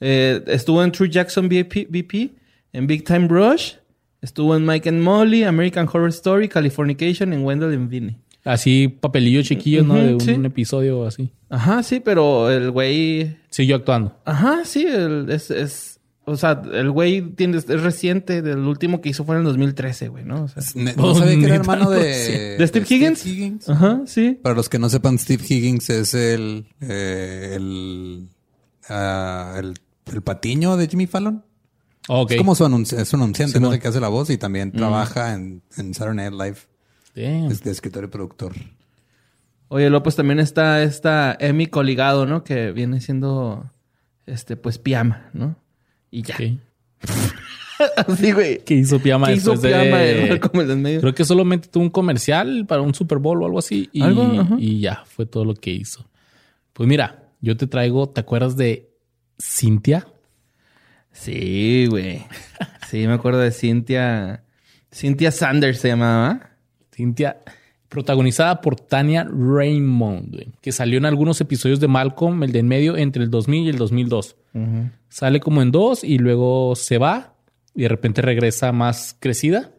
Eh, estuvo en True Jackson VP, en Big Time Rush, estuvo en Mike and Molly, American Horror Story, Californication, en Wendell and Vinny. Así, papelillo chiquillo, ¿no? De un, episodio así. Ajá, sí, pero el güey. Siguió actuando. Ajá, sí, es, es. O sea, el güey tiene, es reciente. El último que hizo fue en el 2013, güey, ¿no? O sea, no sabía que era hermano de... ¿De Steve Higgins? Ajá, sí. Para los que no sepan, Steve Higgins es el... Eh, el, ah, el, el patiño de Jimmy Fallon. Es como su es un anunciante, no sé qué hace la voz y también mm. trabaja en, en Saturday Night Live. Es de escritor y productor. Oye, López también está esta Emmy Coligado, ¿no? Que viene siendo, este, pues, Piama, ¿no? Y ya. Así, *laughs* güey. Que hizo Piama ¿Qué hizo Piama de... Creo que solamente tuvo un comercial para un Super Bowl o algo así. Y, y ya, fue todo lo que hizo. Pues mira, yo te traigo, ¿te acuerdas de Cintia? Sí, güey. Sí, me acuerdo de Cintia. Cintia Sanders se llamaba. Cintia, protagonizada por Tania Raymond, que salió en algunos episodios de Malcolm, el de en medio, entre el 2000 y el 2002. Sale como en dos y luego se va y de repente regresa más crecida.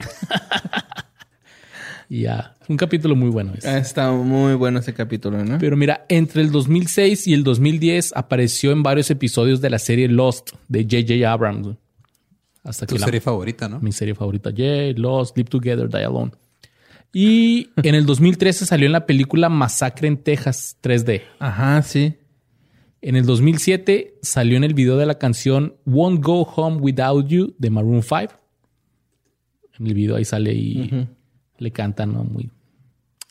*laughs* ya, un capítulo muy bueno. Está muy bueno ese capítulo, ¿no? Pero mira, entre el 2006 y el 2010 apareció en varios episodios de la serie Lost de J.J. Abrams. Hasta tu serie favorita, ¿no? Mi serie favorita. Yeah, Lost, Live Together, Die Alone. Y *laughs* en el 2013 salió en la película Masacre en Texas 3D. Ajá, sí. En el 2007 salió en el video de la canción Won't Go Home Without You de Maroon 5. En el video ahí sale y le cantan muy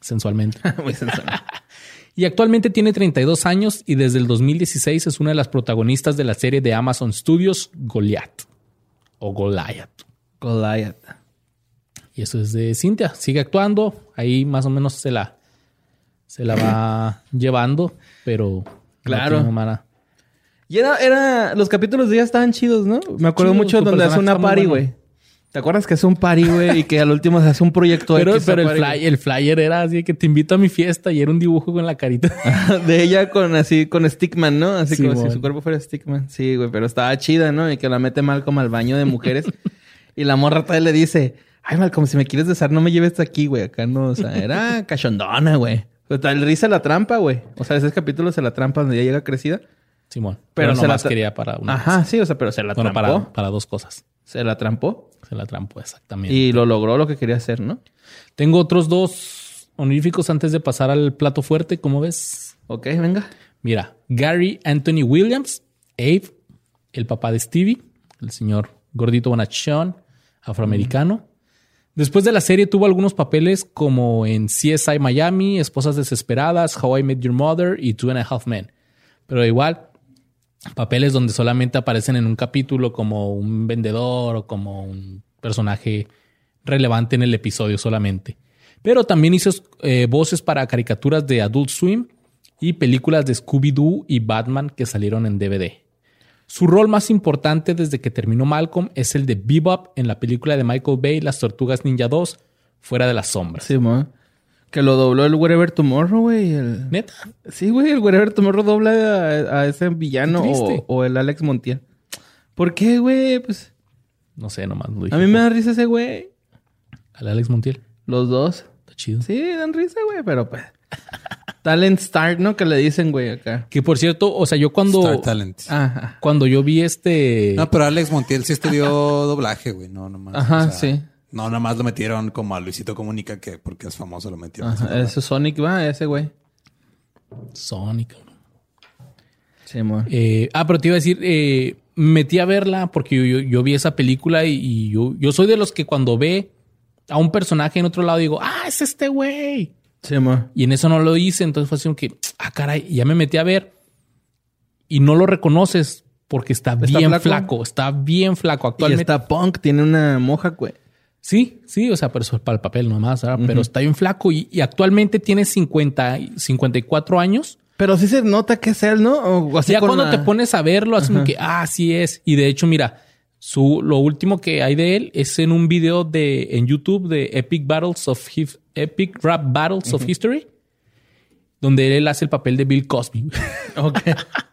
sensualmente. *laughs* muy sensual. *laughs* y actualmente tiene 32 años y desde el 2016 es una de las protagonistas de la serie de Amazon Studios Goliath o Goliath. Goliath. Y eso es de Cintia. Sigue actuando. Ahí más o menos se la, se la va *laughs* llevando, pero Claro. y era, era, los capítulos de ella estaban chidos, ¿no? Me acuerdo mucho donde hace una party, güey. ¿Te acuerdas que es un party, güey? y que al último se hace un proyecto Pero, pero el, el, flyer era así que te invito a mi fiesta y era un dibujo con la carita. *laughs* de ella con así, con Stickman, ¿no? Así como si su cuerpo fuera Stickman. Sí, güey, pero estaba chida, ¿no? Y que la mete mal como al baño de mujeres. *laughs* y la morra tal le dice, ay, mal, como si me quieres besar, no me lleves aquí, güey. Acá no, o sea, era *laughs* cachondona, güey. Pero el risa la trampa, güey. O sea, ese capítulo se la trampa donde ya llega crecida. Simón. Pero, se la quería para una. Ajá, sí, o sea, pero se la trampó. Para, para dos cosas. Se la trampó. La trampó, exactamente. Y lo logró lo que quería hacer, ¿no? Tengo otros dos honoríficos antes de pasar al plato fuerte, ¿cómo ves? Ok, venga. Mira, Gary Anthony Williams, Abe, el papá de Stevie, el señor gordito bonachón, afroamericano. Después de la serie tuvo algunos papeles como en CSI Miami, Esposas Desesperadas, How I Met Your Mother y Two and a Half Men. Pero igual, papeles donde solamente aparecen en un capítulo como un vendedor o como un personaje relevante en el episodio solamente. Pero también hizo eh, voces para caricaturas de Adult Swim y películas de Scooby-Doo y Batman que salieron en DVD. Su rol más importante desde que terminó Malcolm es el de Bebop en la película de Michael Bay, Las Tortugas Ninja 2, Fuera de las Sombras. Sí. Que lo dobló el Wherever Tomorrow, güey. El... ¿Neta? Sí, güey. El Wherever Tomorrow dobla a, ese villano o, el Alex Montiel. ¿Por qué, güey? Pues... No sé, nomás lo dije. A mí me da risa ese güey. ¿Al Alex Montiel? Los dos. Está chido. Sí, dan risa, güey. Pero pues... Talent Star, ¿no? Que le dicen, güey, acá. Que por cierto, o sea, yo cuando. Star Talent. Ajá. Cuando yo vi este. No, pero Alex Montiel sí estudió *laughs* doblaje, güey. No, nomás. Ajá, sí. No, nomás lo metieron como a Luisito Comunica, que porque es famoso lo metieron. Ajá, ese Sonic va, ese güey. Sonic. Sí, amor. Eh, ah, pero te iba a decir, eh, metí a verla porque yo, vi esa película y, y, yo, yo soy de los que cuando ve a un personaje en otro lado digo, ah, es este güey. Sí, Y en eso no lo hice, entonces fue así como que, ah, caray, ya me metí a ver y no lo reconoces porque está, bien flaco? está bien flaco actualmente. está punk, tiene una moja, güey. Sí, sí, o sea, pero eso es para el papel nomás, pero está bien flaco y, actualmente tiene 50, 54 años. Pero sí se nota que es él, ¿no? O así ya cuando te pones a verlo, así como que, ah, sí es. Y de hecho, mira, su, lo último que hay de él es en un video de, en YouTube de Epic Battles of Epic Rap Battles of History, donde él hace el papel de Bill Cosby. ok. *laughs*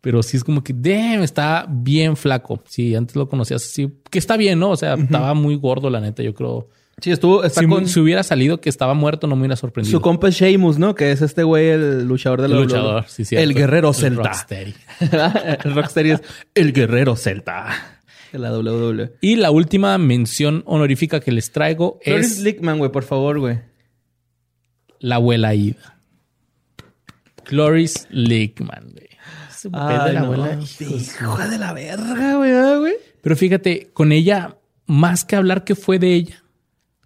Pero sí es como que, damn, está bien flaco. Sí, antes lo conocías así, que está bien, ¿no? O sea, estaba muy gordo, la neta, yo creo. Sí, estuvo. si, si, hubiera salido que estaba muerto, no me hubiera sorprendido. Su compa es Sheamus, ¿no? Que es este güey, el luchador de la El luchador, sí, sí. El guerrero celta. Rocksteady. *laughs* el Rocksteady es el guerrero celta. La WWE. Y la última mención honorífica que les traigo es. Lickman, güey, por favor, güey. La abuela Ida. Cloris Lickman, güey. Ese papel de la abuela. Hijo de la verga, güey, güey. Pero fíjate, con ella, más que hablar que fue de ella,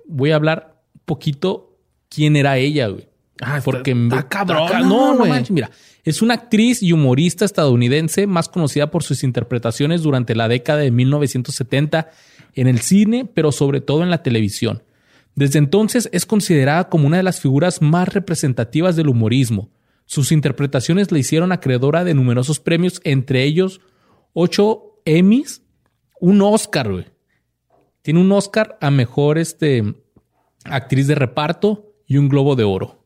voy a hablar poquito quién era ella, güey. Ah, porque está cabrón. No, no, manches, mira. Es una actriz y humorista estadounidense más conocida por sus interpretaciones durante la década de 1970 en el cine, pero sobre todo en la televisión. Desde entonces es considerada como una de las figuras más representativas del humorismo. Sus interpretaciones le hicieron acreedora de numerosos premios, entre ellos ocho Emmys, un Oscar, güey. Tiene un Oscar a mejor este, actriz de reparto y un Globo de Oro.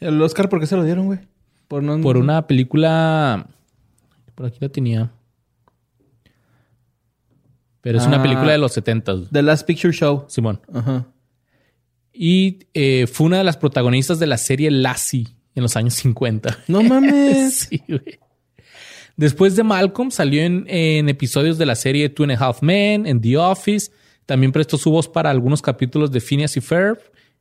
¿El Oscar por qué se lo dieron, güey? Por, una película. Por aquí la tenía. Pero es una ah. película de los 70. The Last Picture Show. Simón. Ajá. Y eh, fue una de las protagonistas de la serie Lassie en los años 50. *laughs* No mames. *laughs* sí, güey. Después de Malcolm salió en, episodios de la serie Two and a Half Men, en The Office. También prestó su voz para algunos capítulos de Phineas y Ferb.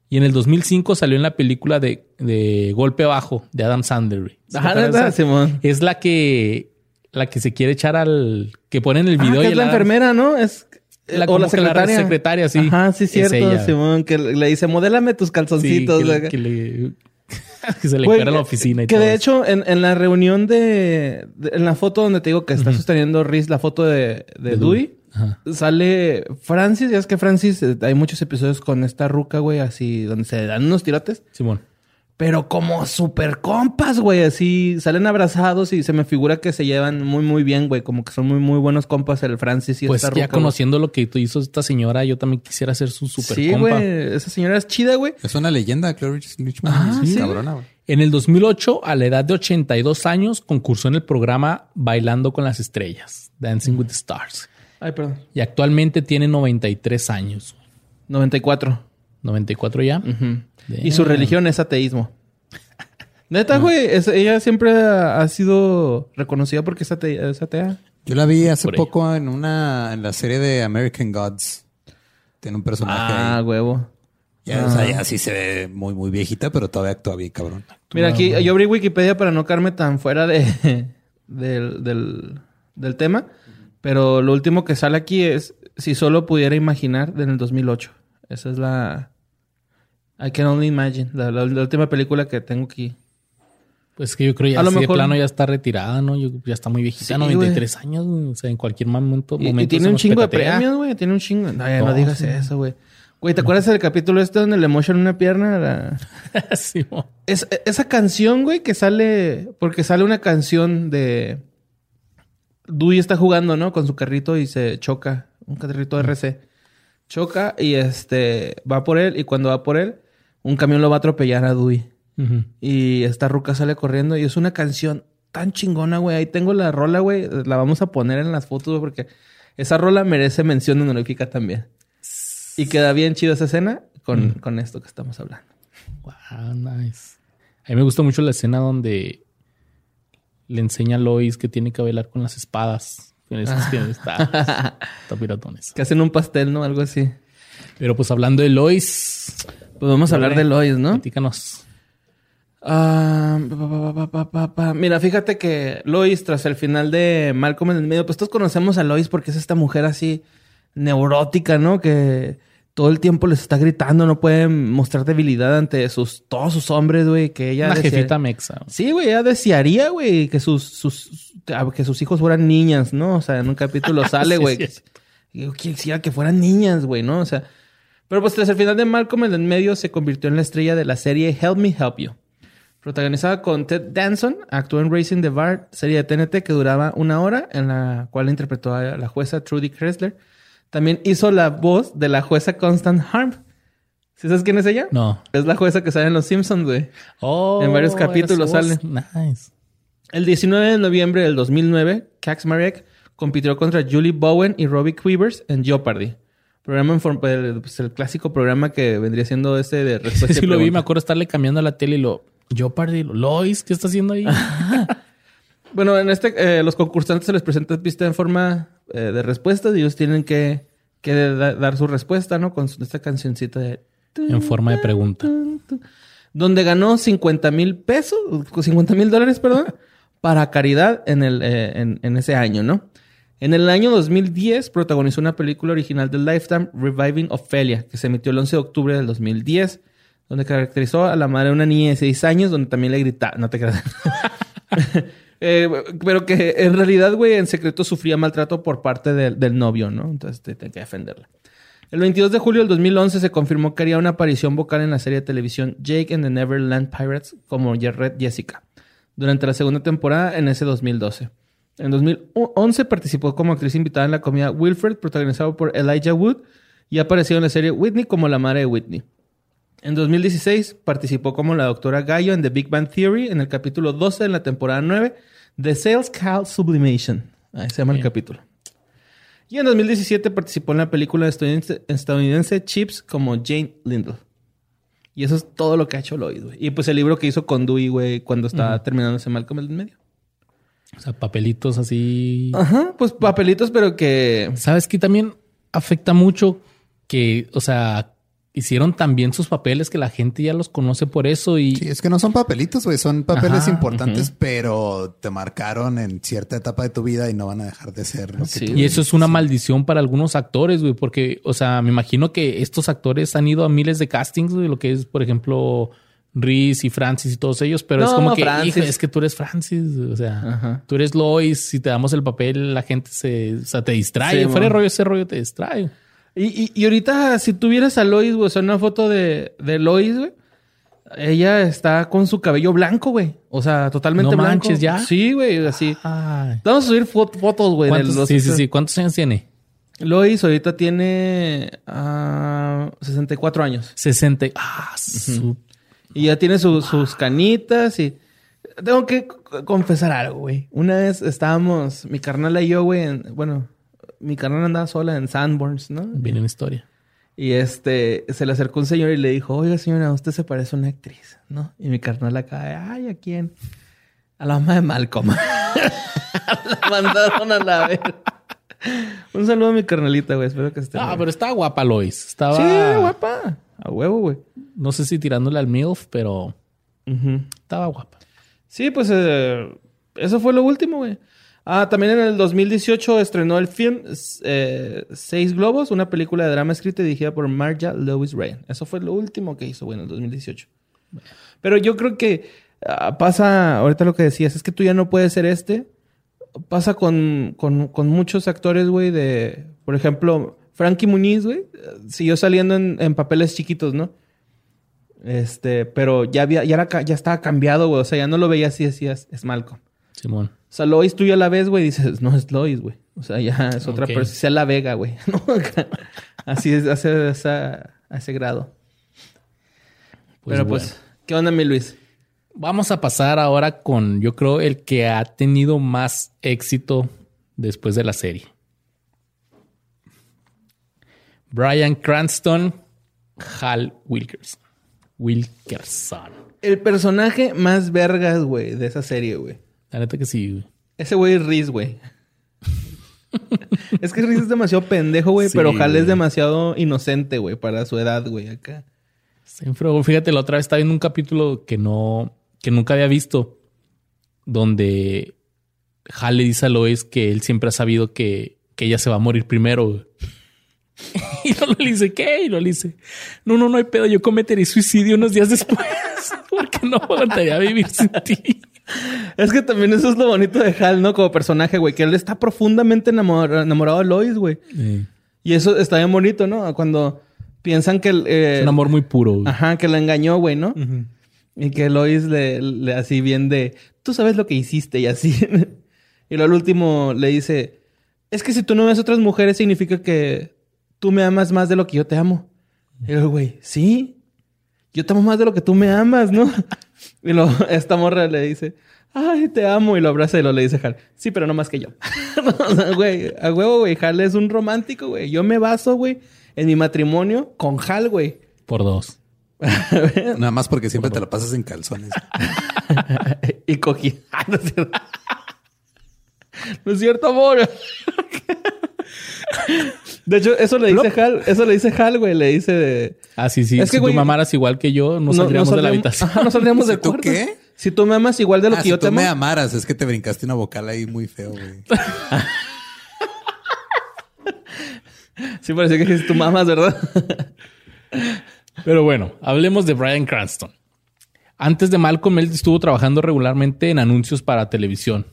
Y en el 2005 salió en la película de, Golpe Bajo de Adam Sandler. Ah, Simón. Es la que la que se quiere echar al que pone en el ah, video. y es la enfermera, ¿no? Es la, o la secretaria. La secretaria, sí. Ajá, sí, cierto, Simón, que le dice, modélame tus calzoncitos. que, *laughs* se le en la oficina y Que de hecho, en, la reunión de, En la foto donde te digo que está sosteniendo Riz la foto de, de, Dewey, Sale Francis, ya es que Francis, eh, hay muchos episodios con esta ruca, güey, así, donde se dan unos tirotes. Simón. Pero como super compas, güey, así salen abrazados y se me figura que se llevan muy, muy bien, güey. Como que son muy, muy buenos compas el Francis y pues ya conociendo lo que hizo esta señora, yo también quisiera ser su super sí, compa. güey. Esa señora es chida, güey. Es una leyenda, Cloris Ah, sí, cabrona, güey. En el 2008, a la edad de 82 años, concursó en el programa Bailando con las Estrellas, Dancing with the Stars. Ay, perdón. Y actualmente tiene 93 años. 94. 94 ya. Y su religión es ateísmo. *laughs* Neta, güey, ella siempre ha sido reconocida porque es atea. Yo la vi hace poco en una en la serie de American Gods. Tiene un personaje ah, huevo. Ya, o sea, ah. ya sí se ve muy, muy viejita, pero todavía actúa bien, cabrón. Mira, aquí yo abrí Wikipedia para no quedarme tan fuera de, *laughs* del, del, del tema. Pero lo último que sale aquí es Si solo pudiera imaginar en el 2008. Esa es la... I can only imagine. La, última película que tengo aquí. Pues que yo creo ya a lo mejor... de plano ya está retirada, ¿no? ya está muy viejita, 93 años, o sea, en cualquier momento. Y, y tiene un chingo de premios, güey. Tiene un chingo. No, ya no, digas eso, güey. Güey, ¿te acuerdas del capítulo este donde le motion una pierna? *laughs* sí, es, esa canción, güey, que sale. Porque sale una canción de. Dewey está jugando, ¿no? Con su carrito y se choca. Un carrito RC. Choca y este va por él. Y cuando va por él, un camión lo va a atropellar a Dewey. Y esta ruca sale corriendo. Y es una canción tan chingona, güey. Ahí tengo la rola, güey. La vamos a poner en las fotos, porque esa rola merece mención honorífica también. Y queda bien chido esa escena con, con esto que estamos hablando. Wow, nice. A mí me gusta mucho la escena donde le enseña a Lois que tiene que bailar con las espadas. Está, *laughs* está, Que hacen un pastel, ¿no? Algo así. Pero pues hablando de Lois. Pues vamos a hablar de Lois, ¿no? Platícanos. Ah, Mira, fíjate que Lois, tras el final de Malcolm en el medio, pues todos conocemos a Lois porque es esta mujer así neurótica, ¿no? Que todo el tiempo les está gritando, no puede mostrar debilidad ante sus, todos sus hombres, güey, que ella... Una jefita mexa. Sí, güey, ella desearía, güey, que sus, sus, que sus hijos fueran niñas, ¿no? O sea, en un capítulo *laughs* sale, güey. Yo quisiera que fueran niñas, güey, ¿no? O sea... Pero pues tras el final de Malcolm en el medio se convirtió en la estrella de la serie Help Me Help You. Protagonizada con Ted Danson, actuó en Racing the Bar, serie de TNT que duraba una hora, en la cual interpretó a la jueza Trudy Kressler también hizo la voz de la jueza Constant Harm. ¿Sí sabes quién es ella? No. Es la jueza que sale en Los Simpsons, güey. Oh. En varios capítulos sale. Nice. El 19 de noviembre del 2009, Cax Mariek compitió contra Julie Bowen y Robbie Quivers en Jeopardy. Programa en forma, pues, pues, el clásico programa que vendría siendo ese de *laughs* respuesta. sí, lo vi, me acuerdo estarle cambiando la tele y lo. Jeopardy, Lois, ¿qué está haciendo ahí? *laughs* bueno, en este, eh, los concursantes se les presenta pista en forma eh, de respuestas y ellos tienen que, dar su respuesta, ¿no? Con esta cancioncita de... En forma de pregunta. Donde ganó 50 mil pesos, 50 mil dólares, perdón, *laughs* para caridad en, el, eh, en, ese año, ¿no? En el año 2010 protagonizó una película original de Lifetime, Reviving Ophelia, que se emitió el 11 de octubre del 2010, donde caracterizó a la madre de una niña de 6 años, donde también le gritaba, no te creas. *laughs* Eh, pero que en realidad, güey, en secreto sufría maltrato por parte del novio, ¿no? Entonces te, que defenderla. El 22 de julio del 2011 se confirmó que haría una aparición vocal en la serie de televisión Jake and the Neverland Pirates como Red Jessica durante la segunda temporada en ese 2012. En 2011 participó como actriz invitada en la comedia Wilfred, protagonizado por Elijah Wood, y apareció en la serie Whitney como la madre de Whitney. En 2016 participó como la doctora Gallo en The Big Bang Theory en el capítulo 12 de la temporada 9 de Sales Cal Sublimation. Ahí se llama el capítulo. Y en 2017 participó en la película estadounidense, Chips como Jane Lindell. Y eso es todo lo que ha hecho Lloyd, güey. Y pues el libro que hizo con Dewey, güey, cuando estaba terminando ese mal Malcolm el medio. O sea, papelitos así. Ajá, pues papelitos, pero que. Sabes que también afecta mucho que, o sea, hicieron también sus papeles que la gente ya los conoce por eso y sí, es que no son papelitos, güey, son papeles importantes, pero te marcaron en cierta etapa de tu vida y no van a dejar de ser. y eso es una maldición para algunos actores, güey, porque, o sea, me imagino que estos actores han ido a miles de castings, güey, lo que es, por ejemplo, Reese y Francis y todos ellos, pero es como que, es que tú eres Francis, o sea, tú eres Lois, si te damos el papel, la gente se, o sea, te distrae, fuera de rollo, ese rollo te distrae. Y, y, ahorita, si tuvieras a Lois, güey, o sea, una foto de, de Lois, güey, ella está con su cabello blanco, güey. O sea, totalmente no blanco. manches, ¿ya? Sí, güey, así. Vamos a subir fotos, güey. Sí, sí, sí. ¿Cuántos años tiene? Lois ahorita tiene 64 ah, años. 60. Ah, Y ya tiene sus canitas y... Tengo que confesar algo, güey. Una vez estábamos, mi carnal y yo, güey, bueno, mi carnal andaba sola en Sanborns, ¿no? Viene en historia. Y este, se le acercó un señor y le dijo, oiga señora, usted se parece a una actriz, ¿no? Y mi carnal acá, ay, ¿a quién? A la mamá de Malcolm. *laughs* la mandaron a la ver. *laughs* Un saludo a mi carnalita, güey. Espero que esté. Ah, pero estaba guapa, Lois. Estaba. Sí, guapa. A huevo, güey. No sé si tirándole al MILF, pero. Estaba guapa. Sí, pues eh, eso fue lo último, güey. Ah, también en el 2018 estrenó el film eh, Seis Globos, una película de drama escrita y dirigida por Marja Lewis Ryan. Eso fue lo último que hizo, güey, en el 2018. Pero yo creo que ah, pasa, ahorita lo que decías, es que tú ya no puedes ser este. Pasa con, con, muchos actores, güey, de, por ejemplo, Frankie Muniz, güey, siguió saliendo en, papeles chiquitos, ¿no? Este, pero ya había, ya, era, ya estaba cambiado, güey. O sea, ya no lo veías así, decías, es Malcolm. Simón. O sea, Lois tú ya la ves, güey, dices, no es Lois, güey. O sea, ya es otra persona. Sea la Vega, güey. *laughs* Así es, hace a ese grado. Pues Pero pues, ¿qué onda, mi Luis? Vamos a pasar ahora con, yo creo, el que ha tenido más éxito después de la serie. Brian Cranston, Hal Wilkerson. Wilkerson. El personaje más vergas, güey, de esa serie, güey. La neta que sí, güey. Ese güey es Riz, güey. *laughs* es que Riz es demasiado pendejo, güey, pero Hal es demasiado inocente, güey, para su edad, güey, acá. fíjate, la otra vez estaba viendo un capítulo que no, que nunca había visto, donde Hal le dice a Lois que él siempre ha sabido que, que ella se va a morir primero, *laughs* y no le dice, ¿qué? Y no le dice, no, no, no hay pedo, yo cometeré suicidio unos días después, *laughs* porque no aguantaría vivir sin ti. Es que también eso es lo bonito de Hal, ¿no? Como personaje, güey, que él está profundamente enamorado, de Lois, güey. Y eso está bien bonito, ¿no? Cuando piensan que... Eh, es un amor muy puro. Güey. Ajá, que la engañó, güey, ¿no? Y que Lois le, le, así bien de, tú sabes lo que hiciste y así. *laughs* y luego al último le dice, es que si tú no ves otras mujeres significa que tú me amas más de lo que yo te amo. Y luego, güey, sí, yo te amo más de lo que tú me amas, ¿no? *laughs* Y lo, *laughs* esta morra le dice, ay, te amo. Y lo abraza y lo le dice Hal, sí, pero no más que yo. güey, a huevo, güey. Hal es un romántico, güey. Yo me baso, güey, en mi matrimonio con Hal, güey. Por dos. *laughs* Nada más porque siempre te la pasas en calzones. *laughs* y cogí. *laughs* no es cierto. No es cierto, amor. De hecho, eso le dice Hal, eso le dice Hal, güey, le dice de... Ah, sí, sí. Es que, si tú mamaras igual que yo, no, saldríamos de la habitación. no saldríamos de ¿Tú qué? Si tú me amas igual de lo ah, que yo te amo. Si tú me amaras, es que te brincaste una vocal ahí muy feo, güey. sí, parece que si tú me amas, ¿verdad? Pero bueno, hablemos de Brian Cranston. Antes de Malcolm, él estuvo trabajando regularmente en anuncios para televisión.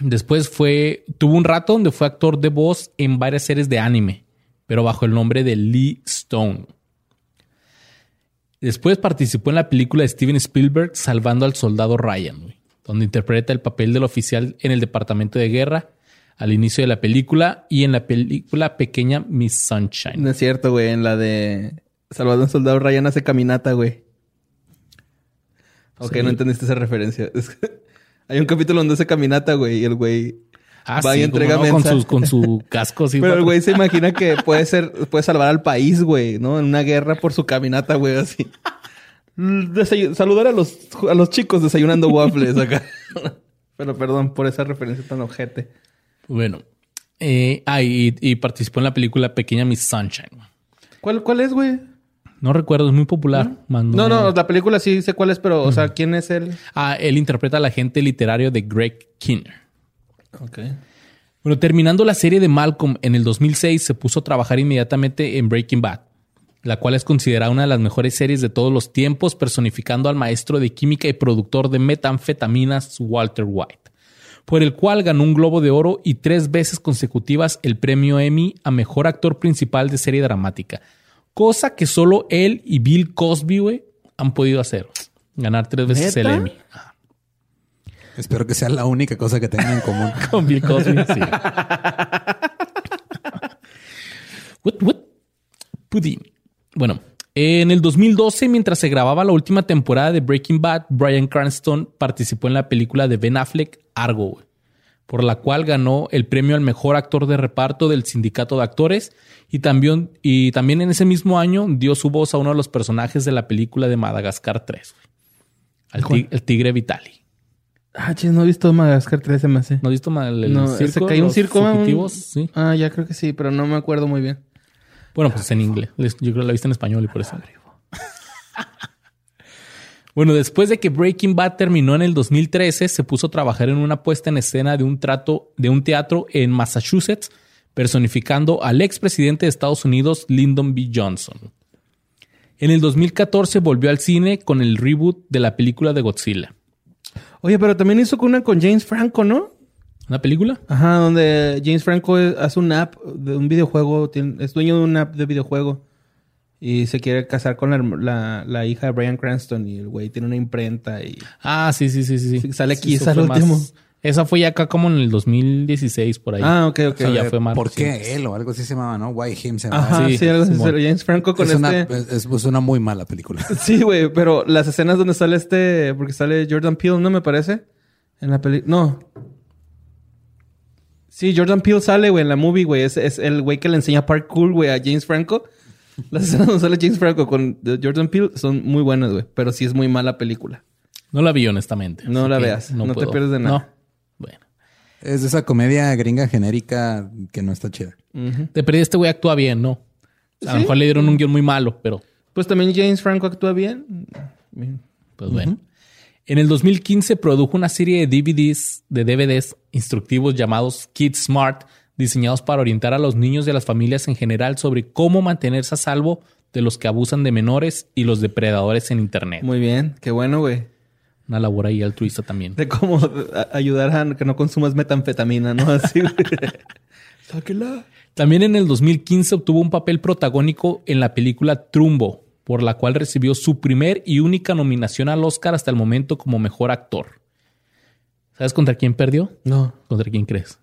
Después fue, tuvo un rato donde fue actor de voz en varias series de anime, pero bajo el nombre de Lee Stone. Después participó en la película de Steven Spielberg Salvando al Soldado Ryan, donde interpreta el papel del oficial en el Departamento de Guerra al inicio de la película y en la película pequeña Miss Sunshine. No es cierto, güey. En la de Salvando al Soldado Ryan hace caminata, güey. Ok, no entendiste esa referencia. *laughs* Hay un capítulo donde hace caminata, güey, y el güey ah, va y entrega con, sus, con su *laughs* casco. Pero el güey se imagina que puede ser, puede salvar al país, güey, ¿no? En una guerra por su caminata, güey, así. saludar a los, a los chicos desayunando waffles acá. *laughs* Pero perdón por esa referencia tan ojete. Bueno. Eh, ah, y, participó en la película Pequeña Miss Sunshine. ¿Cuál, cuál es, güey? No recuerdo, es muy popular. No, no, la película sí sé cuál es, pero, o sea, ¿quién es él? Ah, él interpreta al agente literario de Greg Kinner. Ok. Bueno, terminando la serie de Malcolm en el 2006, se puso a trabajar inmediatamente en Breaking Bad, la cual es considerada una de las mejores series de todos los tiempos, personificando al maestro de química y productor de metanfetaminas Walter White, por el cual ganó un Globo de Oro y tres veces consecutivas el premio Emmy a Mejor Actor Principal de Serie Dramática Cosa que solo él y Bill Cosby, han podido hacer. Ganar tres veces el Emmy. Espero que sea la única cosa que tengan en común. *laughs* Con Bill Cosby, sí. *laughs* what, what? Bueno, en el 2012, mientras se grababa la última temporada de Breaking Bad, Brian Cranston participó en la película de Ben Affleck, Argo, por la cual ganó el premio al mejor actor de reparto del sindicato de actores y también, y también en ese mismo año dio su voz a uno de los personajes de la película de Madagascar 3, el tigre Vitali. Ah, chis, no he visto Madagascar 3, se me hace. ¿No he visto el, no, circo, se cayó un circo. Sí. Ah, ya creo que sí, pero no me acuerdo muy bien. Bueno, pues en inglés. Yo creo que la viste en español y por eso. Bueno, después de que Breaking Bad terminó en el 2013, se puso a trabajar en una puesta en escena de un trato de un teatro en Massachusetts personificando al expresidente de Estados Unidos Lyndon B. Johnson. En el 2014 volvió al cine con el reboot de la película de Godzilla. Oye, pero también hizo una con James Franco, ¿no? ¿Una película? Ajá, donde James Franco hace un app de un videojuego, es dueño de un app de videojuego y se quiere casar con la, hija de Brian Cranston y el güey tiene una imprenta y... Ah, sí, sí, sí, sí. Sale aquí, el último. Esa fue ya acá como en el 2016, por ahí. Ah, ok, ok. ya fue más. ¿Por qué él o algo así se llamaba, no? Why him se llamaba. sí, algo así. James Franco con es este... Una, es, una muy mala película. *laughs* sí, güey. Pero las escenas donde sale este... Porque sale Jordan Peele, ¿no? Me parece. En la película... No. Sí, Jordan Peele sale, güey, en la movie, güey. Es, es el güey que le enseña parkour, güey, a James Franco. *laughs* Las escenas donde sale James Franco con Jordan Peele son muy buenas, güey. Pero sí es muy mala película. No la vi, honestamente. No la veas. No, te pierdes de nada. No. Es de esa comedia gringa genérica que no está chida. Te perdí, este güey actúa bien, ¿no? A lo mejor le dieron un guion muy malo, pero. Pues también James Franco actúa bien. Pues bueno. En el 2015 produjo una serie de DVDs, de DVDs instructivos llamados Kids Smart, diseñados para orientar a los niños y a las familias en general sobre cómo mantenerse a salvo de los que abusan de menores y los depredadores en Internet. Muy bien, qué bueno, güey una labor ahí altruista también. De cómo ayudar a que no consumas metanfetamina, ¿no? Así. *laughs* También en el 2015 obtuvo un papel protagónico en la película Trumbo, por la cual recibió su primer y única nominación al Oscar hasta el momento como mejor actor. ¿Sabes contra quién perdió? No. ¿Contra quién crees?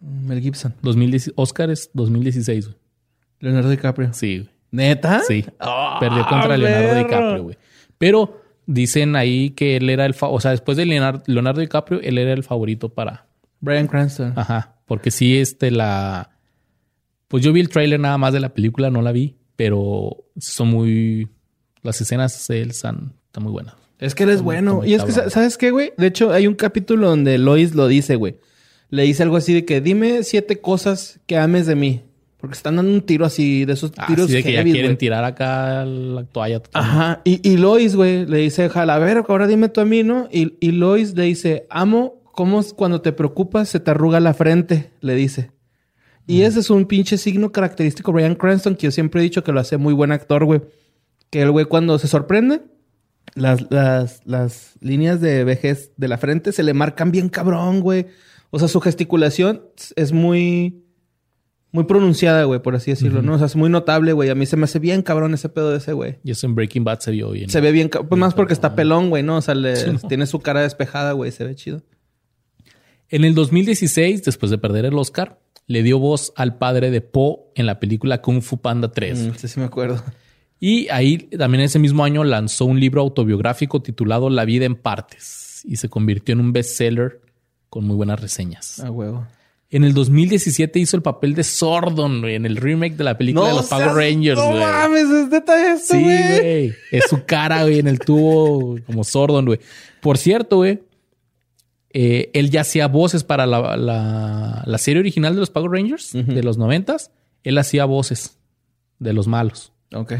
Mel Gibson. 2010, Oscar es 2016, güey. Leonardo DiCaprio. Sí, ¿Neta? Sí. perdió contra Leonardo DiCaprio, güey. Pero Dicen ahí que él era el... o sea, después de Leonardo, DiCaprio, él era el favorito para... Brian Cranston. Ajá. Porque sí, este, la... Pues yo vi el tráiler nada más de la película, no la vi. Pero son muy... Las escenas de él están, muy buenas. Es que él es bueno. Y es que, ¿sabes qué, güey? De hecho, hay un capítulo donde Lois lo dice, güey. Le dice algo así de que dime siete cosas que ames de mí. Porque están dando un tiro así, de esos ah, tiros de que ya quieren tirar acá la toalla. Ajá. Y, y Lois, güey, le dice, jala, a ver, ahora dime tú a mí, ¿no? Y, y Lois le dice, amo cómo cuando te preocupas se te arruga la frente, le dice. Y ese es un pinche signo característico de Brian Cranston que yo siempre he dicho que lo hace muy buen actor, güey. Que el güey cuando se sorprende, las, las, las líneas de vejez de la frente se le marcan bien cabrón, güey. O sea, su gesticulación es muy muy pronunciada, güey, por así decirlo, ¿no? O sea, es muy notable, güey. A mí se me hace bien cabrón ese pedo de ese, güey. Y eso en Breaking Bad se vio bien. Se ve bien, pues más porque está pelón, güey, ¿no? O sea, tiene su cara despejada, güey, se ve chido. En el 2016, después de perder el Oscar, le dio voz al padre de Po en la película Kung Fu Panda 3. Mm, sí, sí me acuerdo. Y ahí también ese mismo año lanzó un libro autobiográfico titulado La vida en partes y se convirtió en un bestseller con muy buenas reseñas. Ah, huevo. En el 2017 hizo el papel de Sordon, güey, en el remake de la película de los Power Rangers, güey. No mames, es detalle esto, Sí, güey. Es su cara, güey, en el tubo como Sordon, güey. Por cierto, güey, eh, él ya hacía voces para la, la, serie original de los Power Rangers de los noventas. Él hacía voces de los malos. Ok.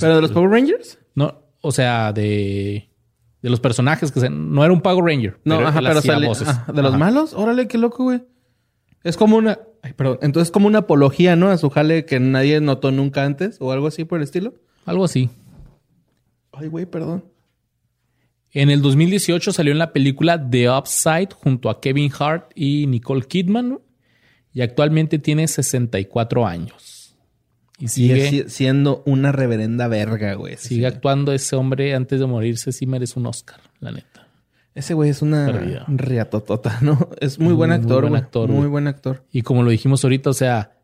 ¿Pero de los Power Rangers? No, o sea, de de los personajes que se, no era un Power Ranger. No, pero, ajá, pero sale, voces. de los malos, órale, qué loco, güey. Es como una, ay, perdón, entonces como una apología, ¿no? A su jale que nadie notó nunca antes o algo así por el estilo. Algo así. Ay, güey, perdón. En el 2018 salió en la película The Upside junto a Kevin Hart y Nicole Kidman y actualmente tiene 64 años. Y sigue, siendo una reverenda verga, güey. Sigue actuando ese hombre antes de morirse, sí merece un Oscar, la neta. Ese güey es una riatotota, ¿no? Es muy, buen actor, muy buen actor. Muy buen actor. Y como lo dijimos ahorita, o sea,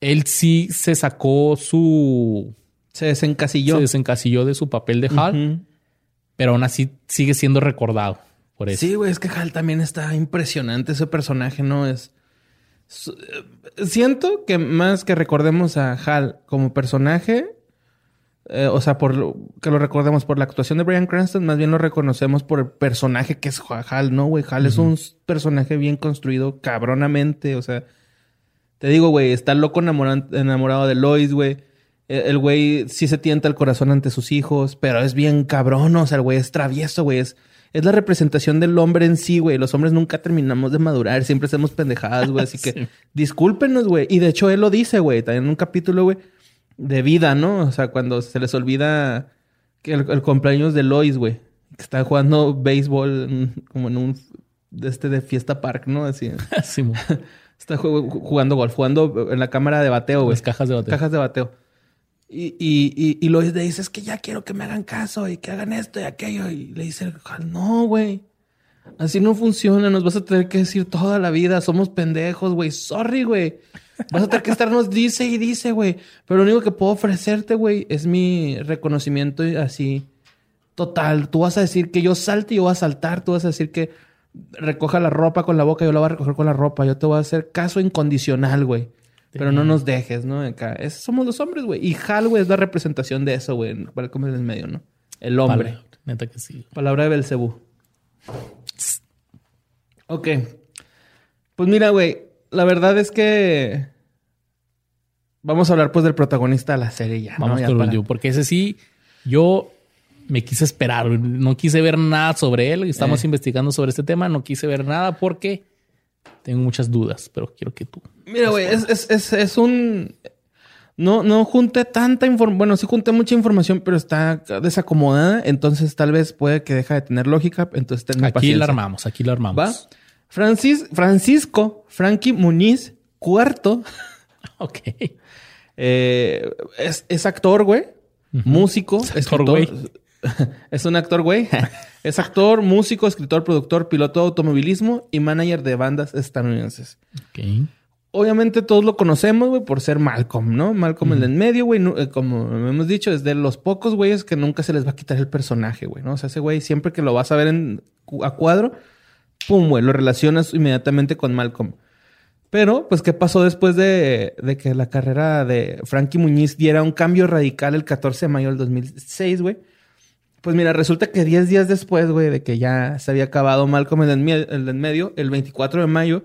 él sí se sacó su... Se desencasilló. Se desencasilló de su papel de Hal, pero aún así sigue siendo recordado por eso. Sí, güey, es que Hal también está impresionante ese personaje, ¿no? Es Siento que más que recordemos a Hal como personaje, eh, o sea, por que lo recordemos por la actuación de Brian Cranston, más bien lo reconocemos por el personaje que es Hal, ¿no, güey? Hal es un personaje bien construido cabronamente, o sea, te digo, güey, está loco enamorado de Lois, güey. El güey sí se tienta el corazón ante sus hijos, pero es bien cabrón, o sea, el güey es travieso, güey, es es la representación del hombre en sí, güey. Los hombres nunca terminamos de madurar, siempre hacemos pendejadas, güey. Así que *laughs* discúlpenos, güey. Y de hecho, él lo dice, güey, también en un capítulo, güey, de vida, ¿no? O sea, cuando se les olvida que el, cumpleaños de Lois, güey, que está jugando béisbol como en un de este de fiesta park, ¿no? Así. *laughs* está jugando golf, jugando en la cámara de bateo, güey. Las cajas de bateo. Cajas de bateo. Y, y, y, Lois le dice, es que ya quiero que me hagan caso y que hagan esto y aquello. Y le dice, no, güey. Así no funciona. Nos vas a tener que decir toda la vida. Somos pendejos, güey. Sorry, güey. Vas a tener que estarnos dice y dice, güey. Pero lo único que puedo ofrecerte, güey, es mi reconocimiento así total. Tú vas a decir que yo salte y yo voy a saltar. Tú vas a decir que recoja la ropa con la boca y yo la voy a recoger con la ropa. Yo te voy a hacer caso incondicional, güey. Pero no nos dejes, ¿no? Acá. somos los hombres, güey. Y Hal, güey, es la representación de eso, güey. Para comer en el medio, ¿no? El hombre. neta que sí. Palabra de Belcebú. Ok. Pues mira, güey. La verdad es que... Vamos a hablar, pues, del protagonista de la serie ya. Vamos ¿no? porque ese sí... Yo me quise esperar. No quise ver nada sobre él. Estamos eh. investigando sobre este tema. No quise ver nada porque tengo muchas dudas, pero quiero que tú. Mira, güey, es, un. No, no junté tanta información. Bueno, sí junté mucha información, pero está desacomodada. Entonces, tal vez puede que deje de tener lógica. Entonces, Aquí la armamos, aquí la armamos. ¿Va? Francis, Francisco Frankie Muniz, cuarto. *laughs* ok. Eh, es, actor, güey. Músico, escritor. *laughs* es un actor, güey. *laughs* es actor, músico, escritor, productor, piloto de automovilismo y manager de bandas estadounidenses. Obviamente todos lo conocemos, güey, por ser Malcolm, ¿no? Malcolm en el medio, güey, eh, como hemos dicho, es de los pocos güeyes que nunca se les va a quitar el personaje, güey, ¿no? O sea, ese güey siempre que lo vas a ver en, a cuadro, pum, güey, lo relacionas inmediatamente con Malcolm. Pero, pues, ¿qué pasó después de, de, que la carrera de Frankie Muñiz diera un cambio radical el 14 de mayo del 2006, güey? Pues mira, resulta que 10 días después, güey, de que ya se había acabado Malcolm en el, en medio, el 24 de mayo,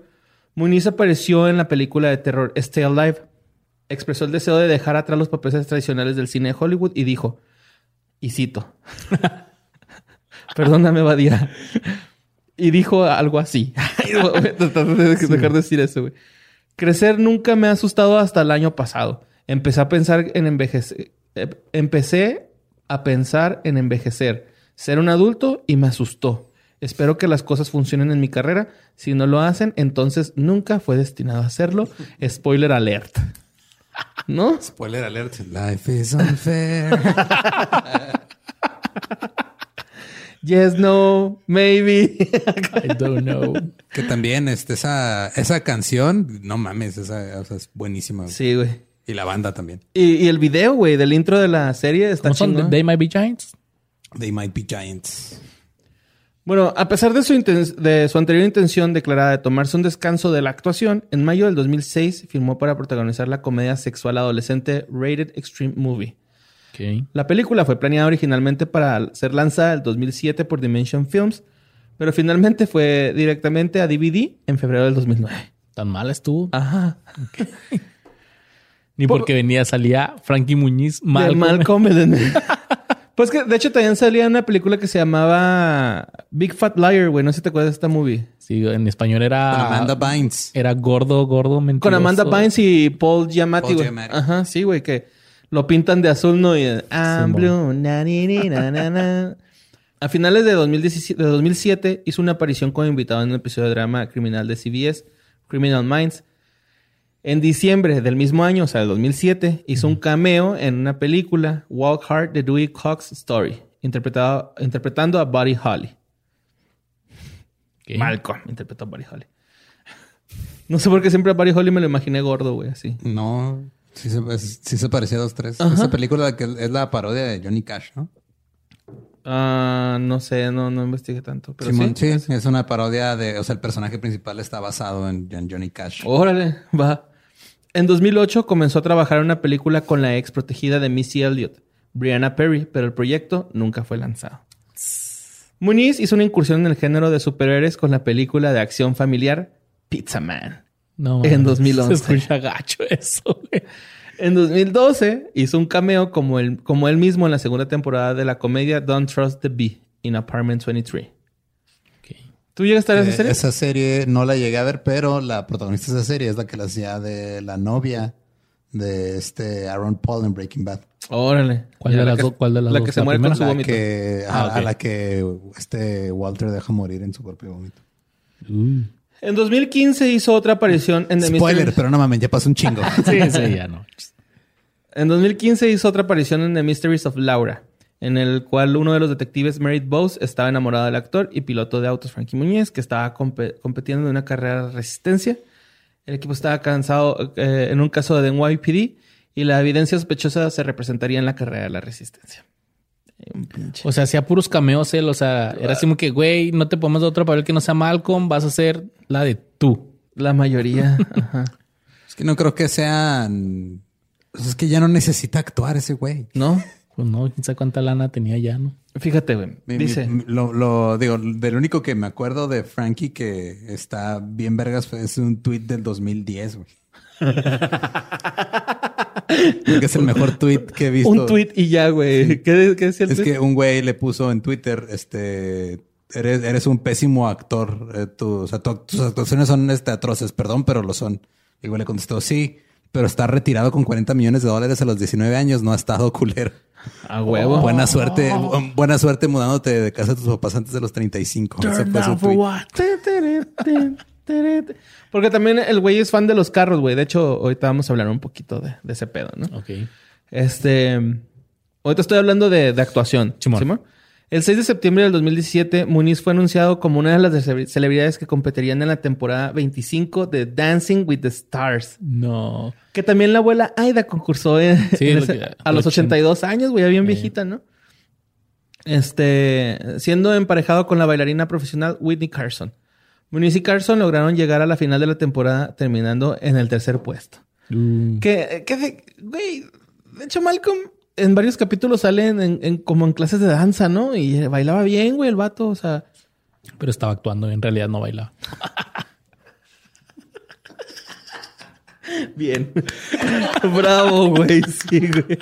Muniz apareció en la película de terror Stay Alive. Expresó el deseo de dejar atrás los papeles tradicionales del cine de Hollywood y dijo, y cito, *laughs* perdóname, Badía, y dijo algo así. *laughs* dejar de decir eso, güey. Crecer nunca me ha asustado hasta el año pasado. Empecé a pensar en envejecer. Eh, empecé a pensar en envejecer, ser un adulto y me asustó. Espero que las cosas funcionen en mi carrera. Si no lo hacen, entonces nunca fue destinado a hacerlo. *laughs* Spoiler alert. ¿No? Spoiler alert. Life is unfair. *laughs* yes, no, maybe. I don't know. Que también este, esa, esa canción, no mames, esa, es buenísima. Sí, güey. Y la banda también. Y, el video, güey, del intro de la serie está son? They Might Be Giants. They Might Be Giants. Bueno, a pesar de su, de su anterior intención declarada de tomarse un descanso de la actuación, en mayo del 2006 firmó para protagonizar la comedia sexual adolescente Rated Extreme Movie. La película fue planeada originalmente para ser lanzada en 2007 por Dimension Films, pero finalmente fue directamente a DVD en febrero del 2009. ¿Tan mal estuvo? Ajá. *laughs* Ni porque venía, salía Frankie Muñiz Malcolm. Malcolm. *laughs* Pues que de hecho también salía una película que se llamaba Big Fat Liar, güey. No sé si te acuerdas de esta movie. Sí, en español era. Con Amanda Bynes. Era gordo, gordo, mentiroso. Con Amanda Bynes y Paul Giamatti, güey. Ajá, sí, güey, que lo pintan de azul, ¿no? Y I'm blue, na, na, na, A finales de, 2017, de 2007 hizo una aparición como invitado en un episodio de drama criminal de CBS, Criminal Minds. En diciembre del mismo año, o sea, del 2007, hizo un cameo en una película, Walk Hard, The Dewey Cox Story, interpretado, interpretando a Buddy Holly. Malcolm interpretó a Buddy Holly. No sé por qué siempre a Buddy Holly me lo imaginé gordo, güey, así. No, sí se, sí se parecía a dos, tres. Esa película que es la parodia de Johnny Cash, ¿no? Ah, no sé, no, no investigué tanto. Pero sí, es una parodia de, o sea, el personaje principal está basado en Johnny Cash. Órale, va. En 2008 comenzó a trabajar en una película con la ex protegida de Missy Elliott, Brianna Perry, pero el proyecto nunca fue lanzado. Muniz hizo una incursión en el género de superhéroes con la película de acción familiar Pizza Man. No, en 2011. Se escucha gacho eso. En 2012 hizo un cameo como, como él mismo en la segunda temporada de la comedia Don't Trust the Bee in Apartment 23. ¿Tú llegaste a ver esa serie? Esa serie no la llegué a ver, pero la protagonista de esa serie es la que la hacía de la novia de este Aaron Paul en Breaking Bad. Órale. ¿Cuál de las dos? ¿Cuál de las la que se muere con su vómito. Ah, a, la que este Walter deja morir en su propio vómito. Uh. En 2015 hizo otra aparición en The Spoiler, pero no mames, ya pasó un chingo. *laughs* sí, sí, ya no. En 2015 hizo otra aparición en The Mysteries of Laura en el cual uno de los detectives, Merit Bose, estaba enamorado del actor y piloto de autos Frankie Muñez, que estaba compitiendo en una carrera de resistencia. El equipo estaba cansado eh, en un caso de NYPD y la evidencia sospechosa se representaría en la carrera de la resistencia. O sea, hacía puros cameos él. O sea, era así como que, güey, no te podemos dar otro papel que no sea Malcolm, vas a hacer la de tú. La mayoría. *laughs* Es que no creo que sean. Pues es que ya no necesita actuar ese güey. ¿No? Pues no, quién sabe cuánta lana tenía ya, ¿no? Fíjate, güey. Dice. lo, digo, del único que me acuerdo de Frankie que está bien vergas es un tweet del 2010, güey. que es el mejor tweet que he visto. Un tweet y ya, güey. ¿Qué, ¿Qué, es Es que un güey le puso en Twitter, este, eres, eres un pésimo actor. Eh, o sea, tus actuaciones son este, atroces, perdón, pero lo son. Y güey le contestó, sí, pero está retirado con 40 millones de dólares a los 19 años, no ha estado culero. A huevo. Buena suerte, buena suerte mudándote de casa de tus papás antes de los 35. *laughs* Porque también el güey es fan de los carros, güey. De hecho, ahorita vamos a hablar un poquito de, ese pedo, ¿no? Ok. Este. Ahorita estoy hablando de, actuación. El 6 de septiembre del 2017, Muniz fue anunciado como una de las celebridades que competirían en la temporada 25 de Dancing with the Stars. No. Que también la abuela Aida concursó a los 82 años, güey, ya bien viejita, ¿no? Este, siendo emparejado con la bailarina profesional Whitney Carson. Muniz y Carson lograron llegar a la final de la temporada terminando en el tercer puesto. Mm. Que, que, güey, de hecho Malcolm en varios capítulos salen como en clases de danza, ¿no? Y bailaba bien, güey, el vato, o sea. Pero estaba actuando, y en realidad no bailaba. bien. *laughs* Bravo, güey, sí, güey.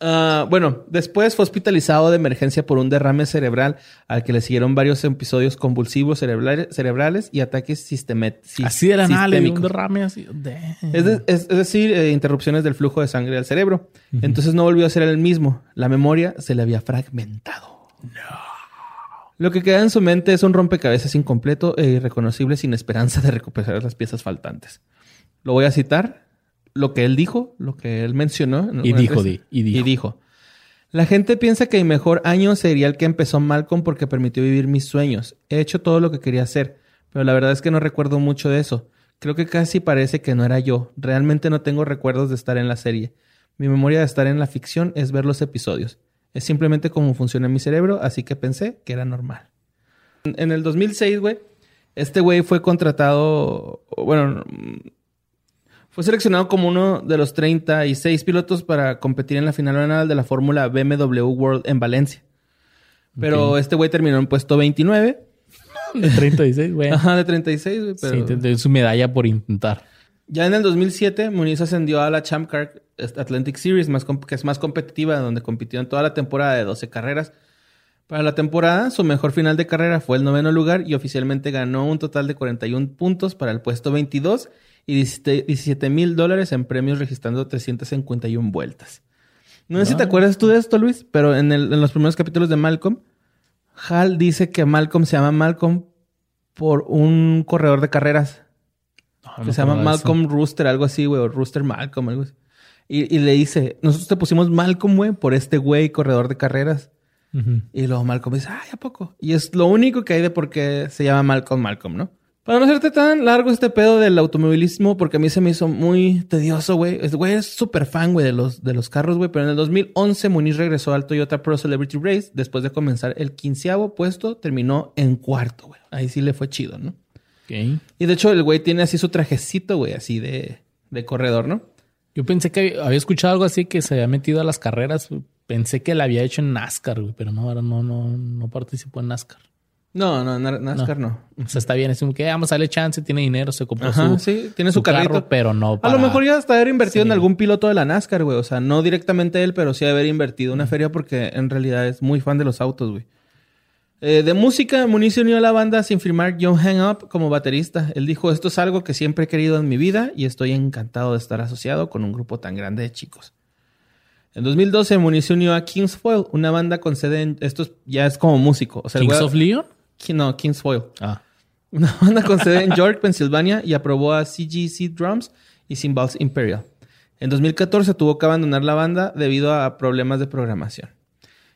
Ah, bueno, después fue hospitalizado de emergencia por un derrame cerebral al que le siguieron varios episodios convulsivos cerebrales, y ataques sistemáticos. Así de la nada, un derrame así. Es, decir, eh, interrupciones del flujo de sangre al cerebro. Entonces no volvió a ser el mismo. La memoria se le había fragmentado. No. Lo que queda en su mente es un rompecabezas incompleto e irreconocible sin esperanza de recuperar las piezas faltantes. Lo voy a citar, lo que él dijo, lo que él mencionó. Y dijo, y dijo, y dijo. La gente piensa que mi mejor año sería el que empezó Malcolm porque permitió vivir mis sueños. He hecho todo lo que quería hacer, pero la verdad es que no recuerdo mucho de eso. Creo que casi parece que no era yo. Realmente no tengo recuerdos de estar en la serie. Mi memoria de estar en la ficción es ver los episodios. Es simplemente cómo funciona mi cerebro, así que pensé que era normal. En el 2006, güey, este güey fue contratado, bueno, fue seleccionado como uno de los 36 pilotos para competir en la final anual de la Fórmula BMW World en Valencia. Pero este güey terminó en puesto 29. De 36, güey. Ajá, de 36, güey. Pero... Sí, su medalla por intentar. Ya en el 2007, Muniz ascendió a la Champ Car Atlantic Series, más que es más competitiva, donde compitió en toda la temporada de 12 carreras. Para la temporada, su mejor final de carrera fue el noveno lugar y oficialmente ganó un total de 41 puntos para el puesto 22 y 17 mil dólares en premios registrando 351 vueltas. No sé si te acuerdas tú de esto, Luis, pero en, en los primeros capítulos de Malcolm, Hal dice que Malcolm se llama Malcolm por un corredor de carreras que se llama Malcolm Rooster, algo así, güey, o Rooster Malcolm, algo así. Y, le dice, nosotros te pusimos Malcolm, güey, por este güey corredor de carreras. Y luego Malcolm dice, ay, ¿a poco? Y es lo único que hay de por qué se llama Malcolm Malcolm, ¿no? Para no hacerte tan largo este pedo del automovilismo, porque a mí se me hizo muy tedioso, güey. Este güey es súper fan, güey, de los, de los carros, güey. Pero en el 2011 Muniz regresó al Toyota Pro Celebrity Race. Después de comenzar el quinceavo puesto, terminó en cuarto, güey. Ahí sí le fue chido, ¿no? Y de hecho, el güey tiene así su trajecito, güey, así de, de corredor, ¿no? Yo pensé que había escuchado algo así que se había metido a las carreras. Pensé que la había hecho en NASCAR, güey, pero no, no, no, no participó en NASCAR. No, no, NASCAR no. O sea, está bien, es como que vamos a darle chance, tiene dinero, se compró su, sí, tiene su, carrito, pero no. A lo mejor ya hasta haber invertido en algún piloto de la NASCAR, güey. O sea, no directamente él, pero sí haber invertido una feria porque en realidad es muy fan de los autos, güey. Eh, de música, Muniz se unió a la banda sin firmar John Hang Up como baterista. Él dijo, esto es algo que siempre he querido en mi vida y estoy encantado de estar asociado con un grupo tan grande de chicos. En 2012, Muniz se unió a King's Foil, una banda con sede en... Esto ya es como músico. O sea, ¿Kings of Leon? No, King's Foil. Ah. *laughs* Una banda con sede en York, Pensilvania y aprobó a CGC Drums y Cymbals Imperial. En 2014 tuvo que abandonar la banda debido a problemas de programación.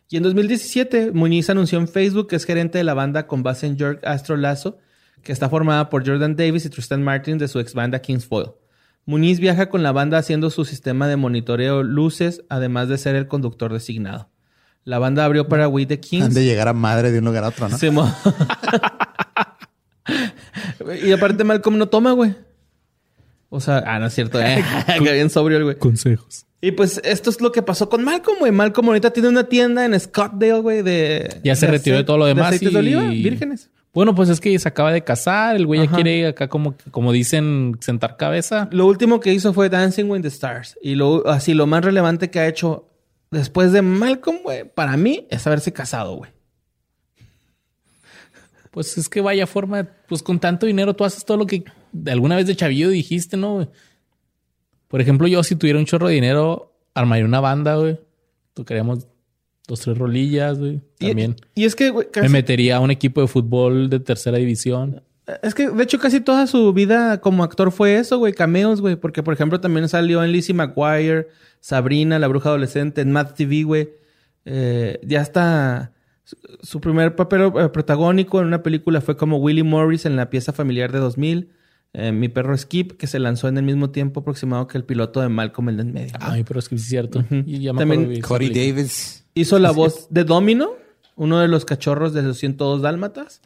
Y en 2017, Muñiz anunció en Facebook que es gerente de la banda con base en York Astro Lazo, que está formada por Jordan Davis y Tristan Martin de su ex banda Kings Foil. Muniz viaja con la banda haciendo su sistema de monitoreo luces, además de ser el conductor designado. La banda abrió para We the Kings. Han de llegar a madre de un lugar a otro, ¿no? Sí, *laughs* y aparte Malcolm no toma, güey. O sea, ah, no es cierto, eh. *laughs* *laughs* que bien sobrio el güey. Consejos. Y pues esto es lo que pasó con Malcolm, güey. Malcolm ahorita tiene una tienda en Scottsdale, güey, de... Ya se retiró de todo lo demás. De de oliva, vírgenes. Bueno, pues es que se acaba de casar, el güey ya quiere acá como, como dicen, sentar cabeza. Lo último que hizo fue Dancing with the Stars. Y lo, así, lo más relevante que ha hecho después de Malcolm, güey, para mí, es haberse casado, güey. Pues es que vaya forma, pues con tanto dinero tú haces todo lo que alguna vez de chavillo dijiste, ¿no? Por ejemplo, yo si tuviera un chorro de dinero, armaría una banda, güey. Tocaríamos dos, tres rolillas, güey. También. Y, es que, güey, Me metería a un equipo de fútbol de tercera división. Es que, de hecho, casi toda su vida como actor fue eso, güey. Cameos, güey. Porque, por ejemplo, también salió en Lizzie McGuire, Sabrina, la bruja adolescente, en Mad TV, güey. Eh, ya está... Su primer papel eh, protagónico en una película fue como Willie Morris en la pieza familiar de 2000. Eh, mi perro Skip, que se lanzó en el mismo tiempo aproximado que el piloto de Malcolm el en medio. Ah, mi perro Skip, es cierto. y También Cody Davis. Hizo la voz de Domino, uno de los cachorros de los 102 Dálmatas.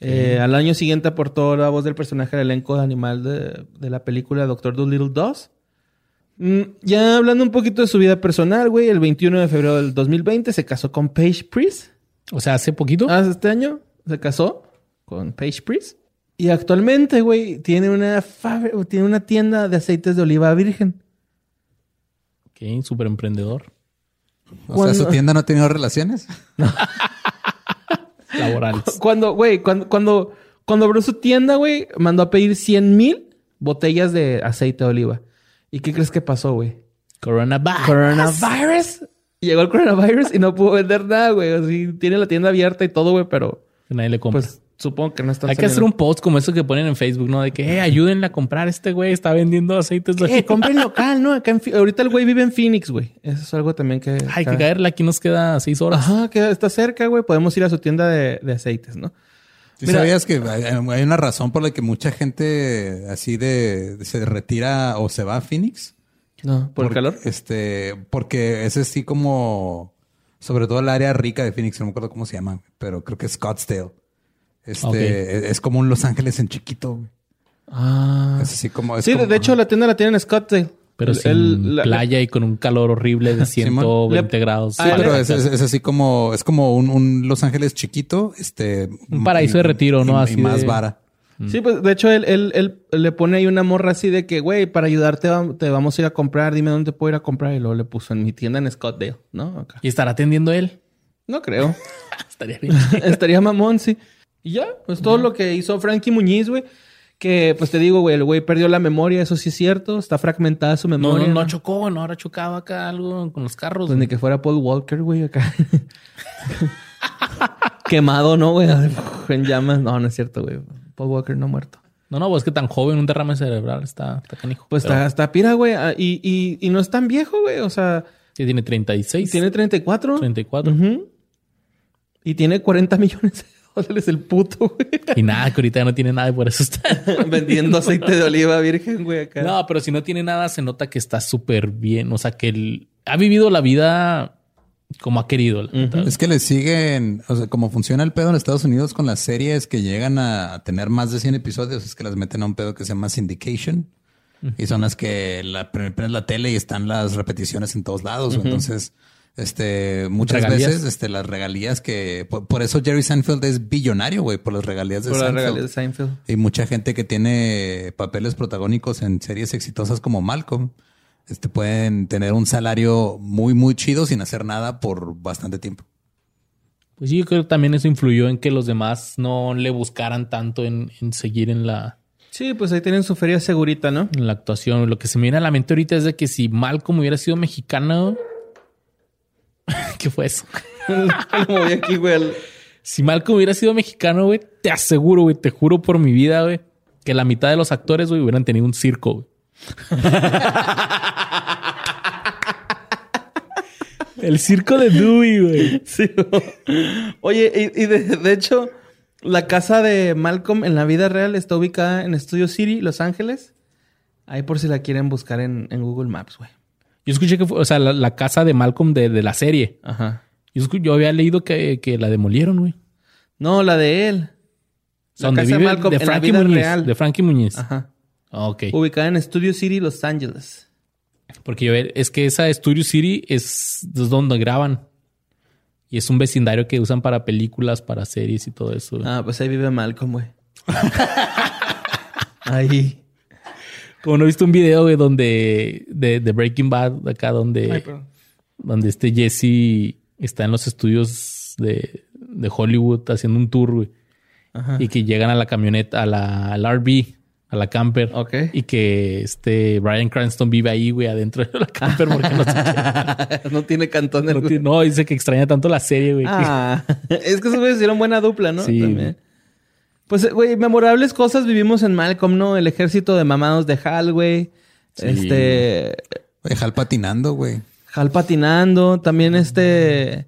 Eh, al año siguiente aportó la voz del personaje del elenco de animal de, la película Doctor Dolittle 2. Mm, ya hablando un poquito de su vida personal, güey, el 21 de febrero del 2020 se casó con Paige Priest. O sea, hace poquito. Hace este año se casó con Paige Priest. Y actualmente, güey, tiene una, tiene una tienda de aceites de oliva virgen. Ok, súper emprendedor. O sea, ¿su tienda no ha tenido relaciones? *laughs* *laughs* Laborales. Cuando, güey, cuando, cuando, cuando abrió su tienda, güey, mandó a pedir 100 mil botellas de aceite de oliva. ¿Y qué crees que pasó, güey? Coronavirus. Coronavirus. Llegó el coronavirus y no pudo vender nada, güey. Así tiene la tienda abierta y todo, güey, pero. Nadie le compra. Pues supongo que no está. Hay que hacer un post como eso que ponen en Facebook, ¿no? De que, eh, ayúdenle a comprar este güey, está vendiendo aceites. Eh, compren *laughs* local, ¿no? Acá ahorita el güey vive en Phoenix, güey. Eso es algo también que. Hay que caerle, aquí nos queda seis horas. Ajá, que está cerca, güey. Podemos ir a su tienda de, aceites, ¿no? ¿Sabías que hay una razón por la que mucha gente así de se retira o se va a Phoenix? No, ¿por, el calor? Este, porque es así como, sobre todo el área rica de Phoenix, no me acuerdo cómo se llama, pero creo que es Scottsdale. Este, es como un Los Ángeles en chiquito, Ah. Es así como. sí, de hecho la tienda la tienen en Scottsdale. Pero sin playa y con un calor horrible de *laughs* 120 grados. Sí, pero es, así como, es como un, Los Ángeles chiquito, este. Un paraíso de retiro, ¿no? así más vara. Mm. Sí, pues de hecho él, él, él, le pone ahí una morra así de que, güey, para ayudarte te vamos a ir a comprar, dime dónde puedo ir a comprar. Y luego le puso en mi tienda en Scottsdale, ¿no? ¿Y estará atendiendo él? No creo. *laughs* Estaría bien. *laughs* Estaría mamón, sí. Y ya, pues todo lo que hizo Frankie Muñiz, güey. Que, pues te digo, güey, el güey perdió la memoria, eso sí es cierto. Está fragmentada su memoria. No, no, chocó, no, ahora chocaba acá algo con los carros. Pues ni que fuera Paul Walker, güey, acá. *laughs* Quemado, ¿no, güey? *laughs* En llamas. No, no es cierto, güey. Paul Walker no muerto. No, no, pues es que tan joven, un derrame cerebral está, está canijo. Pues está, está pira, güey. Ah, y, y, y, no es tan viejo, güey. O sea. Sí, tiene 36. Tiene 34. 34. Y tiene 40 millones dólares el puto, güey. Y nada, que ahorita no tiene nada y por eso está *laughs* vendiendo aceite de oliva virgen, güey, acá. No, pero si no tiene nada, se nota que está súper bien. O sea, que él ha vivido la vida como ha querido. Es que le siguen, o sea, como funciona el pedo en Estados Unidos con las series que llegan a tener más de 100 episodios, es que las meten a un pedo que se llama syndication. Y son las que la, prendes la tele y están las repeticiones en todos lados. Entonces, este, muchas veces, este, las regalías que, por, eso Jerry Seinfeld es billonario, güey, por las regalías de, Seinfeld. Las regalías de Seinfeld. Y mucha gente que tiene papeles protagónicos en series exitosas como Malcolm este, pueden tener un salario muy, muy chido sin hacer nada por bastante tiempo. Pues sí, yo creo que también eso influyó en que los demás no le buscaran tanto en, seguir en la... Sí, pues ahí tienen su feria segurita, ¿no? En la actuación. Lo que se me viene a la mente ahorita es de que si Malcolm hubiera sido mexicano... *laughs* ¿Qué fue eso? *laughs* voy aquí, güey. Si Malcolm hubiera sido mexicano, güey, te aseguro, güey, te juro por mi vida, güey, que la mitad de los actores, güey, hubieran tenido un circo, güey. *laughs* El circo de Dewey, güey. Oye, y, de, hecho, la casa de Malcolm en la vida real está ubicada en Studio City, Los Ángeles. Ahí por si la quieren buscar en, Google Maps, güey. Yo escuché que fue, o sea, la, casa de Malcolm de, la serie. Ajá. Yo, había leído que, la demolieron, güey. No, la de él. La casa de Malcolm de Frankie Muñiz, real. De Frankie Muñiz. Ajá. Ok. Ubicada en Studio City, Los Ángeles. Porque yo es que esa Studio City es, donde graban. Y es un vecindario que usan para películas, para series y todo eso. Ah, pues ahí vive Malcolm, güey. *laughs* ahí. Como no he visto un video, güey, donde... De, Breaking Bad, acá donde... donde este Jesse está en los estudios de, de Hollywood haciendo un tour, güey. Ajá. Y que llegan a la camioneta, a la, al RV a la camper. Ok. Y que este Brian Cranston vive ahí, güey, adentro de la camper porque no, *laughs* no tiene cantón. No, no, dice que extraña tanto la serie, güey. Ah, *laughs* es que esos güeyes hicieron buena dupla, ¿no? Sí. Pues, güey, memorables cosas vivimos en Malcolm, ¿no? El ejército de mamados de Hal, güey. Sí. Este... Hal patinando, güey. Hal patinando. También este...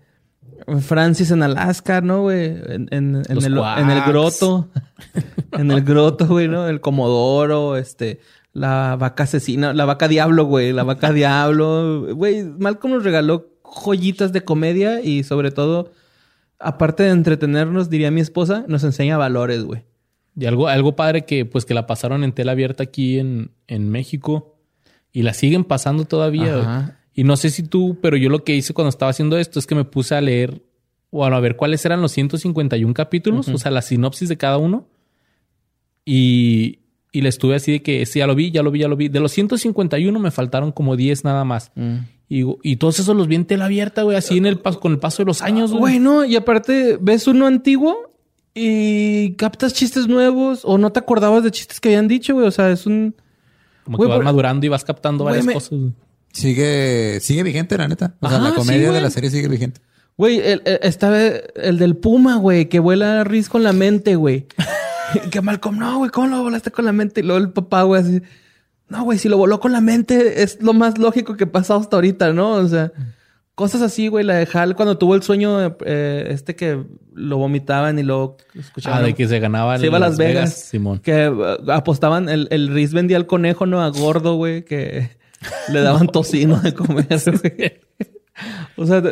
Francis en Alaska, ¿no, güey? En, en, el, en, el, groto. *laughs* en el groto, güey, ¿no? El comodoro, este... La vaca asesina, la vaca diablo, güey. La vaca diablo. Güey, Malcolm nos regaló joyitas de comedia y sobre todo, aparte de entretenernos, diría mi esposa, nos enseña valores, güey. Y algo, algo padre que, pues, que la pasaron en tela abierta aquí en, en México y la siguen pasando todavía. Y no sé si tú, pero yo lo que hice cuando estaba haciendo esto es que me puse a leer, o a ver cuáles eran los 151 capítulos, o sea, la sinopsis de cada uno. Y, y le estuve así de que sí, ya lo vi, ya lo vi, ya lo vi. De los 151 me faltaron como 10 nada más. Mm. Y, y, todos esos los vi en tela abierta, güey, así en el paso, con el paso de los años, güey. Bueno, y aparte ves uno antiguo y captas chistes nuevos o no te acordabas de chistes que habían dicho, güey. O sea, es un. Como que vas madurando y vas captando varias cosas. Sigue, sigue vigente, la neta. O sea, la comedia de la serie sigue vigente. Güey, el, estaba el del Puma, güey, que vuela a Riz con la mente, güey. *laughs* que Malcolm, no, güey, ¿cómo lo volaste con la mente? Y luego el papá, güey, así. No, güey, si lo voló con la mente es lo más lógico que pasó hasta ahorita, ¿no? O sea, cosas así, güey. La de Hal cuando tuvo el sueño eh, este que lo vomitaban y luego escuchaban. Ah, de que se ganaba Se iba a Las Vegas, Simón. Que uh, apostaban, el, el Riz vendía el conejo, ¿no? A gordo, güey, que *laughs* le daban tocino de comer, güey. o sea,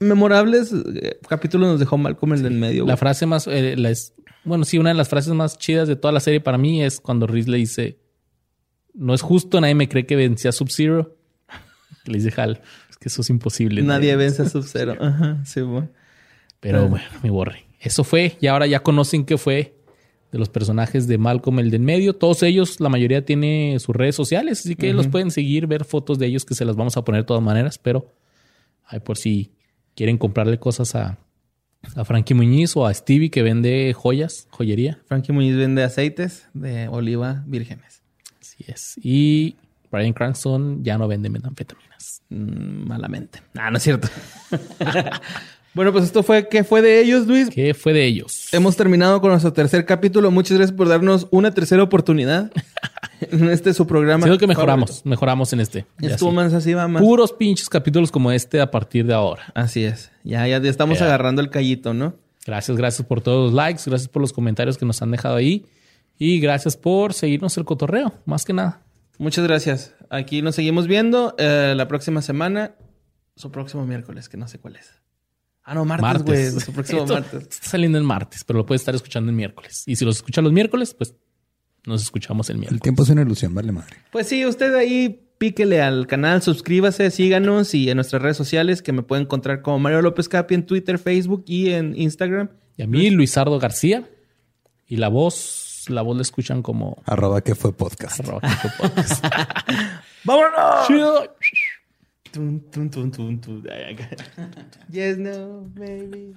memorables eh, capítulos nos dejó Malcolm el del medio. La frase más, eh, bueno, sí, una de las frases más chidas de toda la serie para mí es cuando Riz le dice no es justo, nadie me cree que vencía a Sub-Zero. *laughs* Le dice Hal, es que eso es imposible. Nadie vence a Sub-Zero. *laughs* Ajá, sí, bueno. Pero bueno, me borré. Eso fue, y ahora ya conocen qué fue de los personajes de Malcolm el de en medio. Todos ellos, la mayoría tiene sus redes sociales, así que los pueden seguir, ver fotos de ellos que se las vamos a poner de todas maneras, pero hay por si quieren comprarle cosas a, a Frankie Muñiz o a Stevie que vende joyas, joyería. Frankie Muñiz vende aceites de oliva vírgenes. Y Brian Cranston ya no vende metanfetaminas. Mm, malamente. Ah, no es cierto. *laughs* bueno, pues esto fue ¿Qué fue de ellos, Luis? ¿Qué fue de ellos? Hemos terminado con nuestro tercer capítulo. Muchas gracias por darnos una tercera oportunidad *laughs* en este su programa. Creo que mejoramos, mejoramos en este. Estuvo más así, va más. Puros pinches capítulos como este a partir de ahora. Así es. Ya, ya estamos agarrando el callito, ¿no? Gracias, gracias por todos los likes, gracias por los comentarios que nos han dejado ahí. Y gracias por seguirnos el cotorreo, más que nada. Muchas gracias. Aquí nos seguimos viendo eh, la próxima semana. Su próximo miércoles, que no sé cuál es. Ah, no, martes, güey. Su próximo *laughs* martes. Está saliendo el martes, pero lo puedes estar escuchando el miércoles. Y si los escuchan los miércoles, pues nos escuchamos el miércoles. El tiempo es una ilusión, vale madre. Pues sí, usted ahí píquele al canal, suscríbase, síganos y en nuestras redes sociales que me pueden encontrar como Mario López Capi en Twitter, Facebook y en Instagram. Y a mí, Luisardo García. Y la voz la voz la escuchan como... Arroba que fue podcast. Arroba que fue podcast. ¡Vámonos! yes, no, baby.